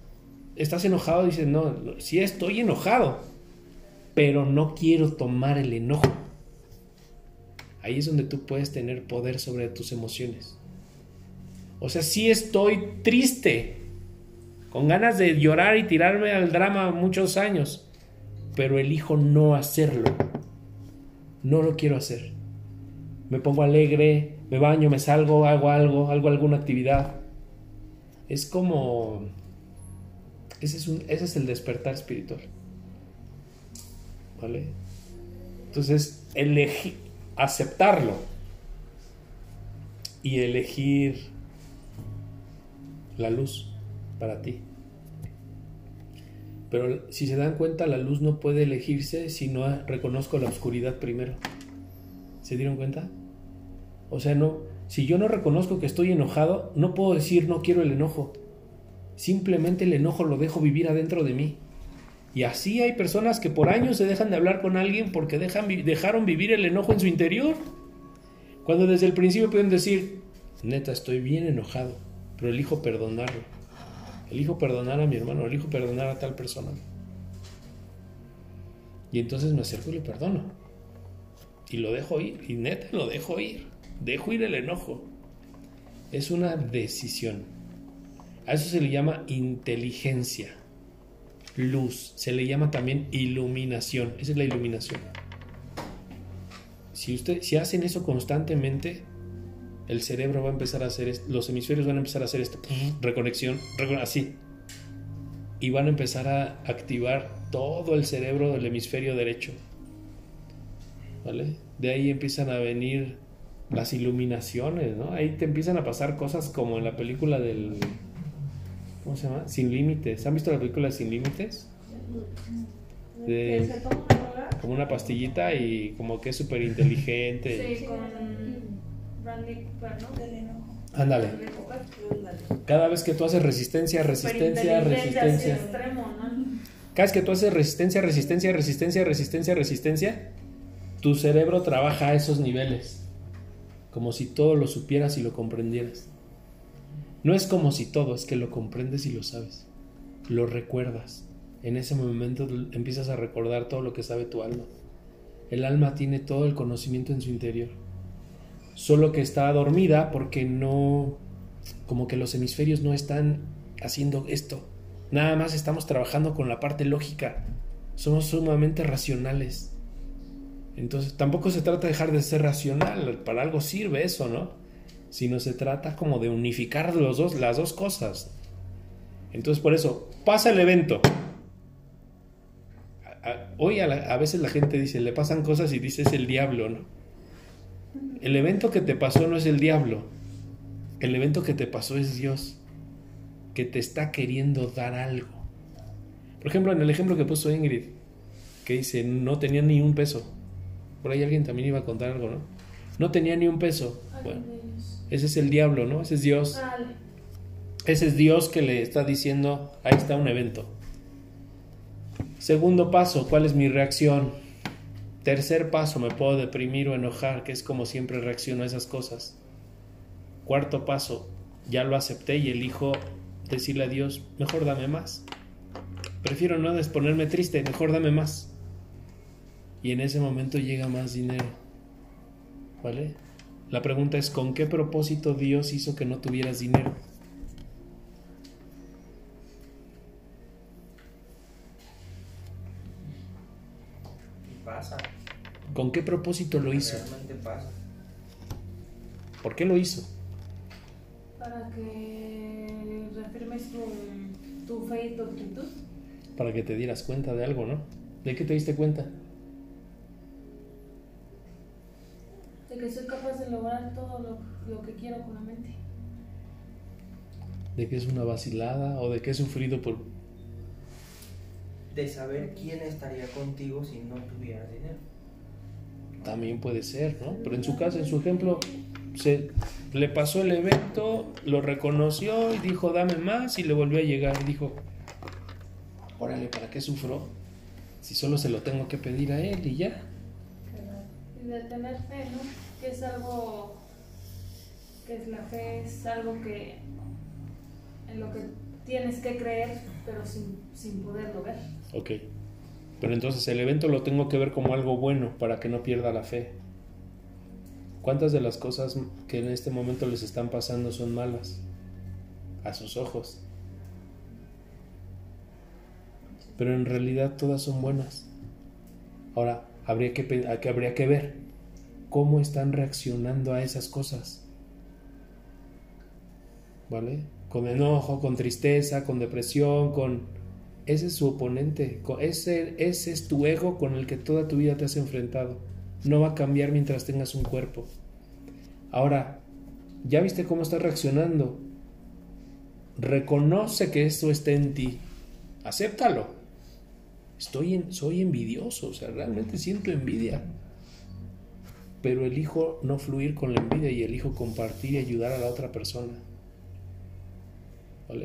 estás enojado, dices, no, sí estoy enojado, pero no quiero tomar el enojo. Ahí es donde tú puedes tener poder sobre tus emociones. O sea, sí estoy triste, con ganas de llorar y tirarme al drama muchos años, pero elijo no hacerlo. No lo quiero hacer. me pongo alegre, me baño, me salgo, hago algo, hago alguna actividad. Es como... Es, ese es el despertar espiritual. ¿Vale? Entonces, elegir, aceptarlo y elegir la luz para ti. Pero si se dan cuenta, la luz no puede elegirse si no reconozco la oscuridad primero. ¿Se dieron cuenta? O sea, no, si yo no reconozco que estoy enojado, no puedo decir no quiero el enojo. Simplemente el enojo lo dejo vivir adentro de mí. Y así hay personas que por años se dejan de hablar con alguien porque dejan, dejaron vivir el enojo en su interior. Cuando desde el principio pueden decir, neta, estoy bien enojado, pero elijo perdonarlo. Elijo perdonar a mi hermano, elijo perdonar a tal persona. Y entonces me acerco y le perdono. Y lo dejo ir, y neta lo dejo ir. Dejo ir el enojo. Es una decisión. A eso se le llama inteligencia. Luz. Se le llama también iluminación. Esa es la iluminación. Si, usted, si hacen eso constantemente, el cerebro va a empezar a hacer, est- los hemisferios van a empezar a hacer esto, reconexión, recon- así. Y van a empezar a activar todo el cerebro del hemisferio derecho. ¿Vale? De ahí empiezan a venir las iluminaciones, ¿no? Ahí te empiezan a pasar cosas como en la película del... ¿Cómo se llama? Sin Límites. ¿Han visto la película Sin Límites? De- como una pastillita y como que es súper inteligente. Sí, con Bradley Cooper, ¿no? Ándale. Cada vez que tú haces resistencia, resistencia, resistencia. Cada vez que tú haces resistencia, resistencia, resistencia, resistencia, resistencia, tu cerebro trabaja a esos niveles. Como si todo lo supieras y lo comprendieras. No es como si todo, es que lo comprendes y lo sabes. Lo recuerdas. En ese momento empiezas a recordar todo lo que sabe tu alma. El alma tiene todo el conocimiento en su interior. Solo que está dormida porque no, como que los hemisferios no están haciendo esto. Nada más estamos trabajando con la parte lógica. Somos sumamente racionales. Entonces tampoco se trata de dejar de ser racional. Para algo sirve eso, ¿no? Sino se trata como de unificar los dos, las dos cosas. Entonces por eso, pasa el evento. A- a- Hoy a, la- a veces la gente dice, le pasan cosas y dice es el diablo, ¿no? El evento que te pasó no es el diablo. El evento que te pasó es Dios, que te está queriendo dar algo. Por ejemplo, en el ejemplo que puso Ingrid, que dice, no tenía ni un peso. Por ahí alguien también iba a contar algo, ¿no? No tenía ni un peso. Bueno, ese es el diablo, ¿no? Ese es Dios. Vale. Ese es Dios que le está diciendo, ahí está un evento. Segundo paso, ¿cuál es mi reacción? Tercer paso, me puedo deprimir o enojar, que es como siempre reacciono a esas cosas. Cuarto paso, ya lo acepté y elijo decirle a Dios, mejor dame más. Prefiero no ponerme triste, mejor dame más. Y en ese momento llega más dinero. ¿Vale? La pregunta es, ¿con qué propósito Dios hizo que no tuvieras dinero? Y pasa. ¿Con qué propósito lo hizo? Realmente pasa. ¿Por qué lo hizo? Para que reafirmes tu, tu fe y tu actitud. Para que te dieras cuenta de algo, ¿no? ¿De qué te diste cuenta? De que soy capaz de lograr todo lo, lo que quiero con la mente. ¿De que es una vacilada o de que he sufrido por... De saber quién estaría contigo si no tuvieras dinero. También puede ser, ¿no? Pero en su caso, en su ejemplo, se le pasó el evento, lo reconoció y dijo, dame más y le volvió a llegar y dijo, órale, ¿para qué sufro? Si solo se lo tengo que pedir a él y ya. Y de tener fe, ¿no? Es algo. que es la fe, es algo que. en lo que tienes que creer, pero sin, sin poderlo ver. Ok. Pero entonces el evento lo tengo que ver como algo bueno para que no pierda la fe. ¿Cuántas de las cosas que en este momento les están pasando son malas? A sus ojos. Pero en realidad todas son buenas. Ahora, habría que habría que ver. Cómo están reaccionando a esas cosas. ¿Vale? Con enojo, con tristeza, con depresión, con... Ese es su oponente, ese, ese es tu ego con el que toda tu vida te has enfrentado. No va a cambiar mientras tengas un cuerpo. Ahora, ¿ya viste cómo estás reaccionando? Reconoce que eso está en ti. Acéptalo. Estoy soy envidioso, o sea, realmente siento envidia. Pero elijo no fluir con la envidia y elijo compartir y ayudar a la otra persona.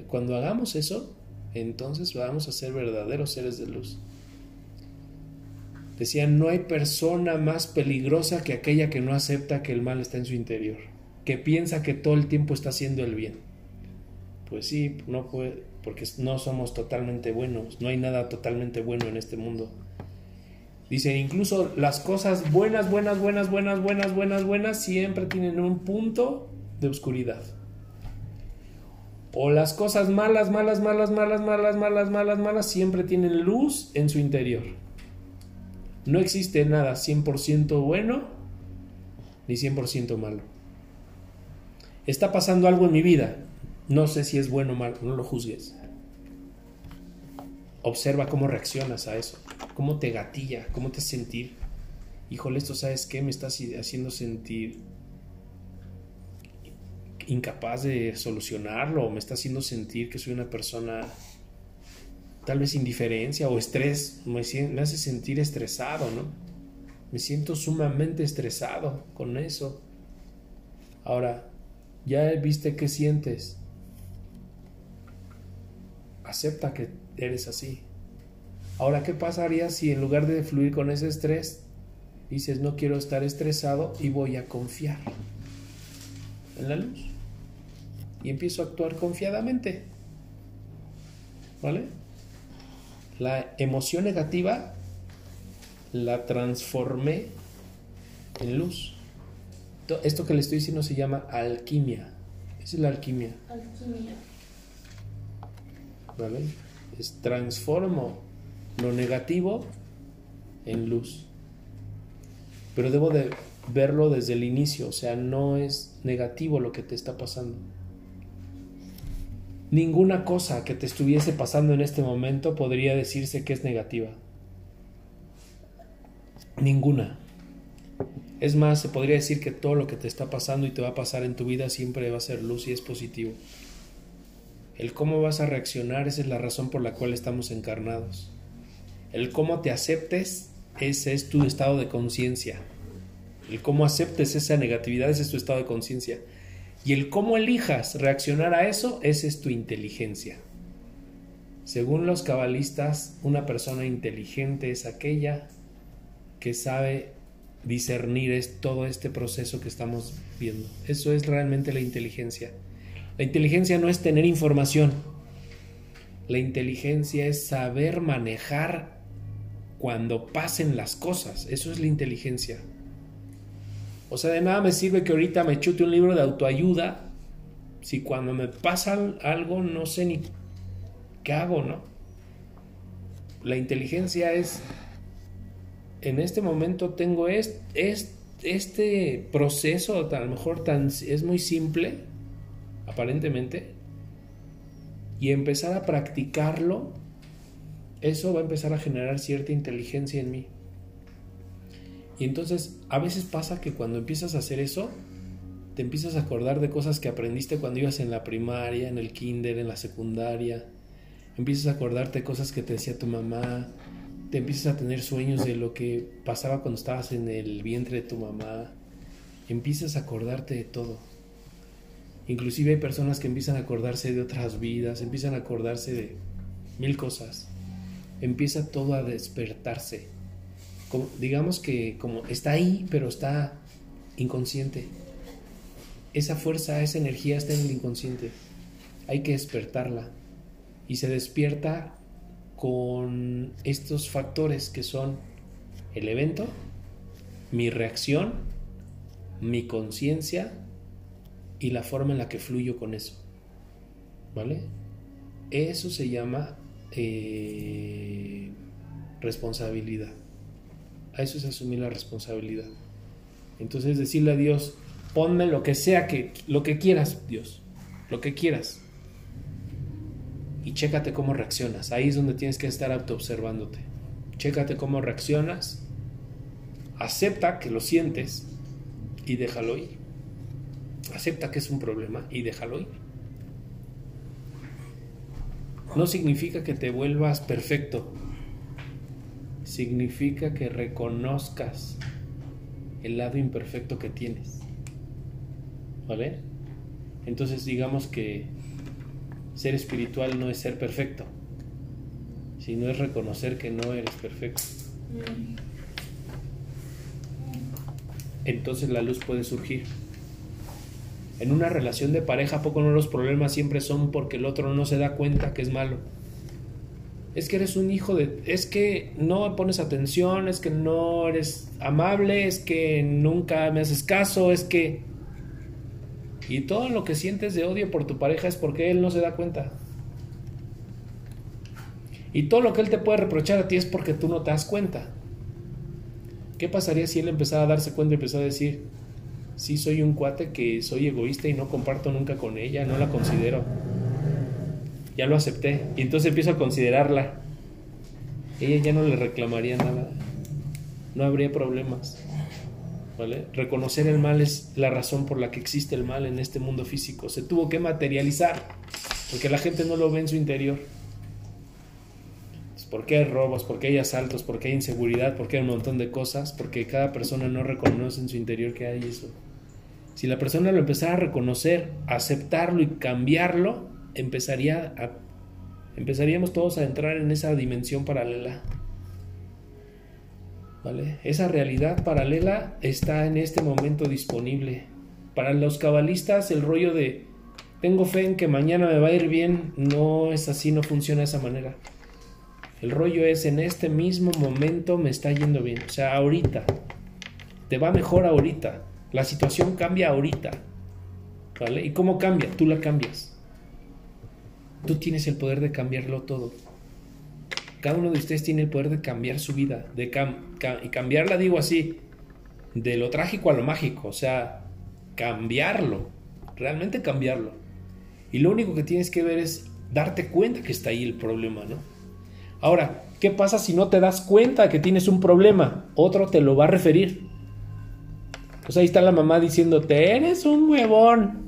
Cuando hagamos eso, entonces vamos a ser verdaderos seres de luz. Decían, no hay persona más peligrosa que aquella que no acepta que el mal está en su interior, que piensa que todo el tiempo está haciendo el bien. Pues sí, no puede, porque no somos totalmente buenos, no hay nada totalmente bueno en este mundo. Dicen, incluso las cosas buenas, buenas, buenas, buenas, buenas, buenas, buenas, siempre tienen un punto de oscuridad. O las cosas malas, malas, malas, malas, malas, malas, malas, malas, siempre tienen luz en su interior. No existe nada 100% bueno ni 100% malo. Está pasando algo en mi vida. No sé si es bueno o malo, no lo juzgues. Observa cómo reaccionas a eso, cómo te gatilla, cómo te hace sentir. Híjole, esto sabes qué me está haciendo sentir incapaz de solucionarlo, me está haciendo sentir que soy una persona tal vez indiferencia o estrés, me, me hace sentir estresado, ¿no? Me siento sumamente estresado con eso. Ahora, ya viste qué sientes. Acepta que eres así. Ahora, ¿qué pasaría si en lugar de fluir con ese estrés, dices, no quiero estar estresado y voy a confiar en la luz? Y empiezo a actuar confiadamente. ¿Vale? La emoción negativa la transformé en luz. To- Esto que le estoy diciendo se llama alquimia. Esa es la alquimia. Alquimia. ¿vale? Es transformo lo negativo en luz. Pero debo de verlo desde el inicio, o sea, no es negativo lo que te está pasando. Ninguna cosa que te estuviese pasando en este momento podría decirse que es negativa. Ninguna. Es más, se podría decir que todo lo que te está pasando y te va a pasar en tu vida siempre va a ser luz y es positivo. El cómo vas a reaccionar, esa es la razón por la cual estamos encarnados. El cómo te aceptes, ese es tu estado de conciencia. El cómo aceptes esa negatividad, ese es tu estado de conciencia. Y el cómo elijas reaccionar a eso, esa es tu inteligencia. Según los cabalistas, una persona inteligente es aquella que sabe discernir es todo este proceso que estamos viendo. Eso es realmente la inteligencia. La inteligencia no es tener información. La inteligencia es saber manejar cuando pasen las cosas. Eso es la inteligencia. O sea, de nada me sirve que ahorita me chute un libro de autoayuda si cuando me pasa algo no sé ni qué hago, ¿no? La inteligencia es, en este momento tengo este, este proceso, a lo mejor tan, es muy simple, aparentemente, y empezar a practicarlo, eso va a empezar a generar cierta inteligencia en mí. Y entonces a veces pasa que cuando empiezas a hacer eso, te empiezas a acordar de cosas que aprendiste cuando ibas en la primaria, en el kinder, en la secundaria. Empiezas a acordarte de cosas que te decía tu mamá. Te empiezas a tener sueños de lo que pasaba cuando estabas en el vientre de tu mamá. Empiezas a acordarte de todo. Inclusive hay personas que empiezan a acordarse de otras vidas, empiezan a acordarse de mil cosas. Empieza todo a despertarse. Digamos que como está ahí, pero está inconsciente. Esa fuerza, esa energía está en el inconsciente. Hay que despertarla. Y se despierta con estos factores que son el evento, mi reacción, mi conciencia y la forma en la que fluyo con eso. ¿Vale? Eso se llama eh, responsabilidad. A eso es asumir la responsabilidad. Entonces decirle a Dios, ponme lo que sea que lo que quieras, Dios, lo que quieras. Y chécate cómo reaccionas. Ahí es donde tienes que estar autoobservándote. Chécate cómo reaccionas. Acepta que lo sientes y déjalo ir. Acepta que es un problema y déjalo ir. No significa que te vuelvas perfecto. Significa que reconozcas el lado imperfecto que tienes. ¿Vale? Entonces digamos que ser espiritual no es ser perfecto, sino es reconocer que no eres perfecto. Entonces la luz puede surgir. En una relación de pareja, ¿a poco no los problemas siempre son porque el otro no se da cuenta que es malo? Es que eres un hijo de... Es que no pones atención, es que no eres amable, es que nunca me haces caso, es que... Y todo lo que sientes de odio por tu pareja es porque él no se da cuenta. Y todo lo que él te puede reprochar a ti es porque tú no te das cuenta. ¿Qué pasaría si él empezara a darse cuenta y empezó a decir, sí soy un cuate que soy egoísta y no comparto nunca con ella, no la considero? Ya lo acepté. Y entonces empiezo a considerarla. Ella ya no le reclamaría nada. No habría problemas. ¿Vale? Reconocer el mal es la razón por la que existe el mal en este mundo físico. Se tuvo que materializar, porque la gente no lo ve en su interior. ¿Por qué hay robos? ¿Por qué hay asaltos? ¿Por qué hay inseguridad? ¿Por qué hay un montón de cosas? Porque cada persona no reconoce en su interior que hay eso. Si la persona lo empezara a reconocer, aceptarlo y cambiarlo, empezaría empezaríamos todos a entrar en esa dimensión paralela. ¿Vale? Esa realidad paralela está en este momento disponible. Para los cabalistas el rollo de tengo fe en que mañana me va a ir bien no es así, no funciona de esa manera. El rollo es en este mismo momento me está yendo bien. O sea, ahorita. Te va mejor ahorita. La situación cambia ahorita. ¿Vale? ¿Y cómo cambia? Tú la cambias. Tú tienes el poder de cambiarlo todo. Cada uno de ustedes tiene el poder de cambiar su vida. De cam y cambiarla, digo así, de lo trágico a lo mágico. O sea, cambiarlo. Realmente cambiarlo. Y lo único que tienes que ver es darte cuenta que está ahí el problema, ¿no? Ahora, ¿qué pasa si no te das cuenta que tienes un problema? Otro te lo va a referir. Pues ahí está la mamá diciéndote, eres un huevón.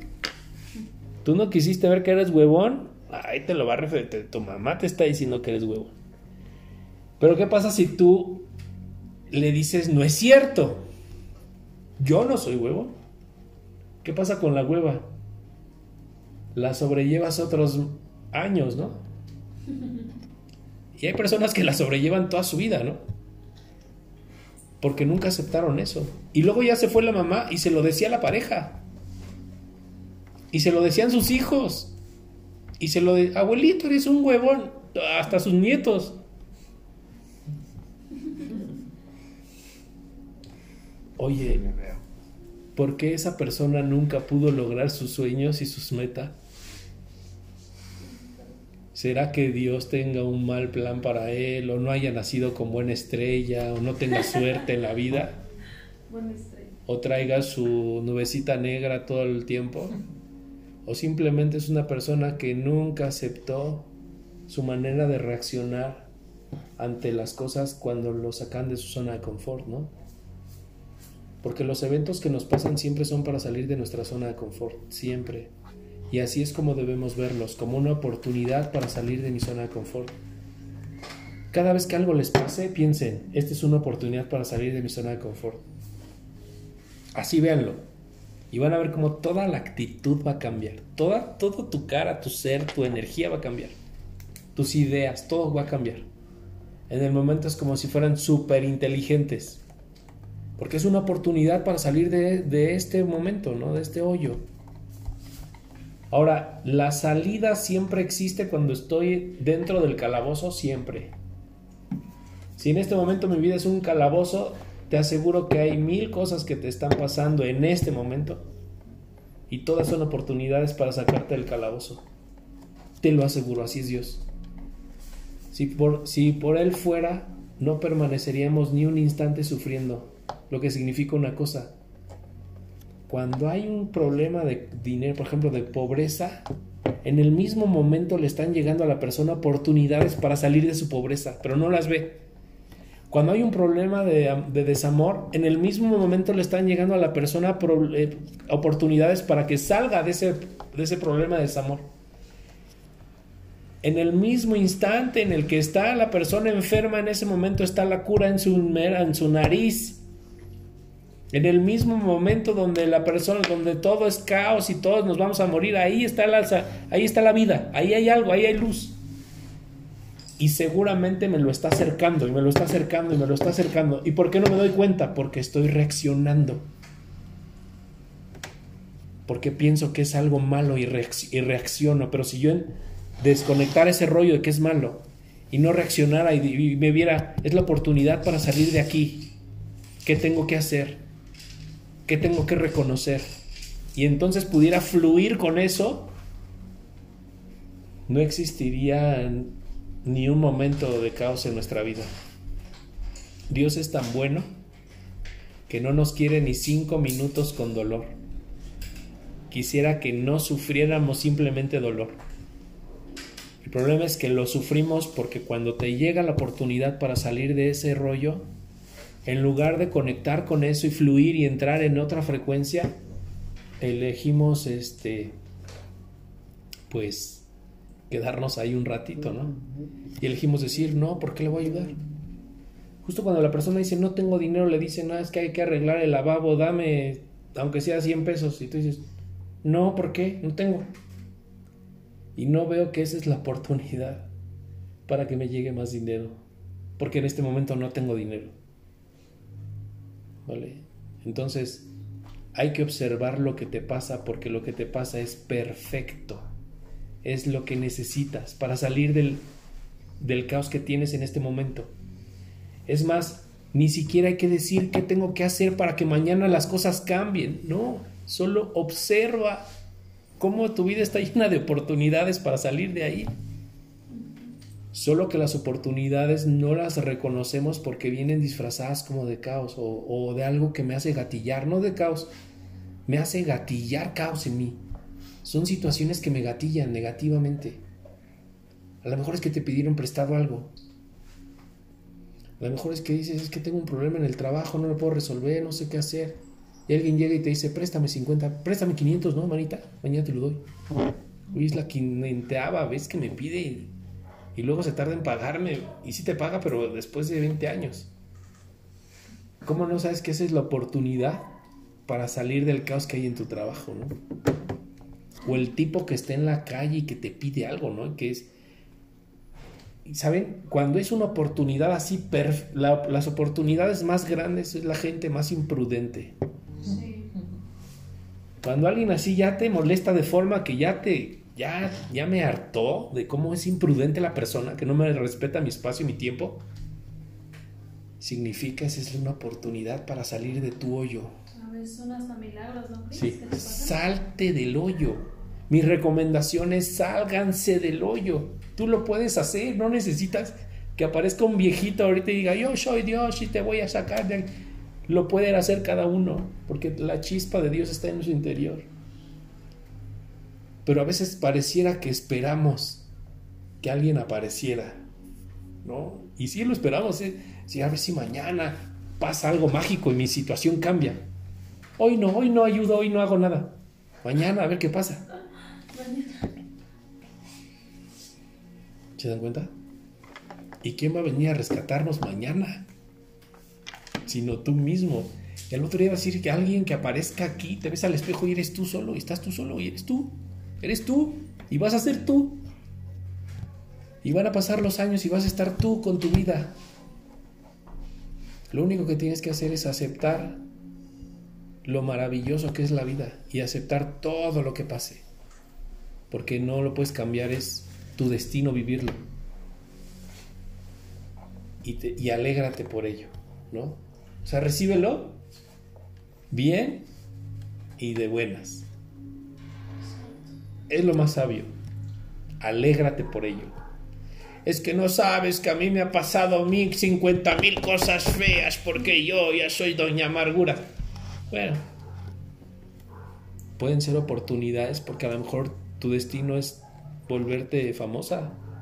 ¿Tú no quisiste ver que eres huevón? Ahí te lo va a referir. Tu mamá te está diciendo que eres huevón. Pero ¿qué pasa si tú le dices, no es cierto? Yo no soy huevón. ¿Qué pasa con la hueva? La sobrellevas otros años, ¿no? Y hay personas que la sobrellevan toda su vida, ¿no? Porque nunca aceptaron eso. Y luego ya se fue la mamá y se lo decía a la pareja. Y se lo decían sus hijos. Y se lo de, abuelito, eres un huevón. Hasta sus nietos. Oye, ¿por qué esa persona nunca pudo lograr sus sueños y sus metas? ¿Será que Dios tenga un mal plan para él o no haya nacido con buena estrella o no tenga suerte en la vida? ¿O traiga su nubecita negra todo el tiempo? ¿O simplemente es una persona que nunca aceptó su manera de reaccionar ante las cosas cuando lo sacan de su zona de confort, ¿no? Porque los eventos que nos pasan siempre son para salir de nuestra zona de confort, siempre. Y así es como debemos verlos, como una oportunidad para salir de mi zona de confort. Cada vez que algo les pase, piensen, esta es una oportunidad para salir de mi zona de confort. Así véanlo. Y van a ver cómo toda la actitud va a cambiar. Toda, todo tu cara, tu ser, tu energía va a cambiar. Tus ideas, todo va a cambiar. En el momento es como si fueran súper inteligentes. Porque es una oportunidad para salir de, de este momento, ¿no? De este hoyo. Ahora, la salida siempre existe cuando estoy dentro del calabozo, siempre. Si en este momento mi vida es un calabozo, te aseguro que hay mil cosas que te están pasando en este momento y todas son oportunidades para sacarte del calabozo. Te lo aseguro, así es Dios. Si por, si por Él fuera, no permaneceríamos ni un instante sufriendo, lo que significa una cosa, cuando hay un problema de dinero, por ejemplo, de pobreza, en el mismo momento le están llegando a la persona oportunidades para salir de su pobreza, pero no las ve. Cuando hay un problema de, de desamor, en el mismo momento le están llegando a la persona eh, oportunidades para que salga de ese, problema de desamor. En el mismo instante en el que está la persona enferma, en ese momento está la cura en su nariz. En el mismo momento donde la persona, donde todo es caos y todos nos vamos a morir, ahí está la, ahí está la vida, ahí hay algo, ahí hay luz. Y seguramente me lo está acercando, y me lo está acercando, y me lo está acercando. ¿Y por qué no me doy cuenta? Porque estoy reaccionando. Porque pienso que es algo malo y, reacc- y reacciono. Pero si yo desconectara ese rollo de que es malo y no reaccionara y me viera, es la oportunidad para salir de aquí. ¿Qué tengo que hacer? ¿Qué tengo que reconocer? Y entonces pudiera fluir con eso, no existiría ni un momento de caos en nuestra vida. Dios es tan bueno que no nos quiere ni cinco minutos con dolor. Quisiera que no sufriéramos simplemente dolor. El problema es que lo sufrimos porque cuando te llega la oportunidad para salir de ese rollo, en lugar de conectar con eso y fluir y entrar en otra frecuencia, elegimos este pues quedarnos ahí un ratito, ¿no? Y elegimos decir, no, ¿por qué le voy a ayudar? Justo cuando la persona dice, no tengo dinero, le dicen, no, es que hay que arreglar el lavabo, dame, aunque sea 100 pesos. Y tú dices, no, ¿por qué? No tengo. Y no veo que esa es la oportunidad para que me llegue más dinero. Porque en este momento no tengo dinero. ¿Vale? Entonces, hay que observar lo que te pasa porque lo que te pasa es perfecto. Es lo que necesitas para salir del, del caos que tienes en este momento. Es más, ni siquiera hay que decir qué tengo que hacer para que mañana las cosas cambien. No, solo observa cómo tu vida está llena de oportunidades para salir de ahí. Solo que las oportunidades no las reconocemos porque vienen disfrazadas como de caos o, de algo que me hace gatillar, no de caos, me hace gatillar caos en mí. Son situaciones que me gatillan negativamente. A lo mejor es que te pidieron prestado algo. A lo mejor es que dices, es que tengo un problema en el trabajo, no lo puedo resolver, no sé qué hacer. Y alguien llega y te dice, préstame 50, préstame 500, ¿no, manita? Mañana te lo doy. Hoy es la quinenteava vez que me pide y, luego se tarda en pagarme. Y sí te paga, pero después de 20 años. ¿Cómo no sabes que esa es la oportunidad para salir del caos que hay en tu trabajo, ¿no? O el tipo que está en la calle y que te pide algo, ¿no? Que es... ¿Saben? Cuando es una oportunidad así, la, las oportunidades más grandes es la gente más imprudente. Sí. Cuando alguien así ya te molesta de forma que ya te, ya, ya me hartó de cómo es imprudente la persona, que no me respeta mi espacio y mi tiempo, significa esa es una oportunidad para salir de tu hoyo. A veces son hasta milagros, ¿no? Sí, salte del hoyo. Mi recomendación es sálganse del hoyo. Tú lo puedes hacer, no necesitas que aparezca un viejito ahorita y diga, yo soy Dios y te voy a sacar de aquí. Lo pueden hacer cada uno, porque la chispa de Dios está en su interior. Pero a veces pareciera que esperamos que alguien apareciera, ¿no? Y sí lo esperamos, ¿eh? a ver si mañana pasa algo mágico y mi situación cambia. Hoy no, hoy no ayudo, hoy no hago nada. Mañana a ver qué pasa. ¿Se dan cuenta? ¿Y quién va a venir a rescatarnos mañana? Sino tú mismo. Y al otro día va a decir que alguien que aparezca aquí, te ves al espejo y eres tú solo, y estás tú solo, y eres tú. Eres tú, y vas a ser tú. Y van a pasar los años y vas a estar tú con tu vida. Lo único que tienes que hacer es aceptar lo maravilloso que es la vida y aceptar todo lo que pase. Porque no lo puedes cambiar, es tu destino vivirlo. Y, te, y alégrate por ello, ¿no? O sea, recíbelo bien y de buenas. Es lo más sabio. Alégrate por ello. Es que no sabes que a mí me ha pasado mil, cincuenta mil cosas feas porque yo ya soy doña amargura. Bueno, pueden ser oportunidades porque a lo mejor tu destino es volverte famosa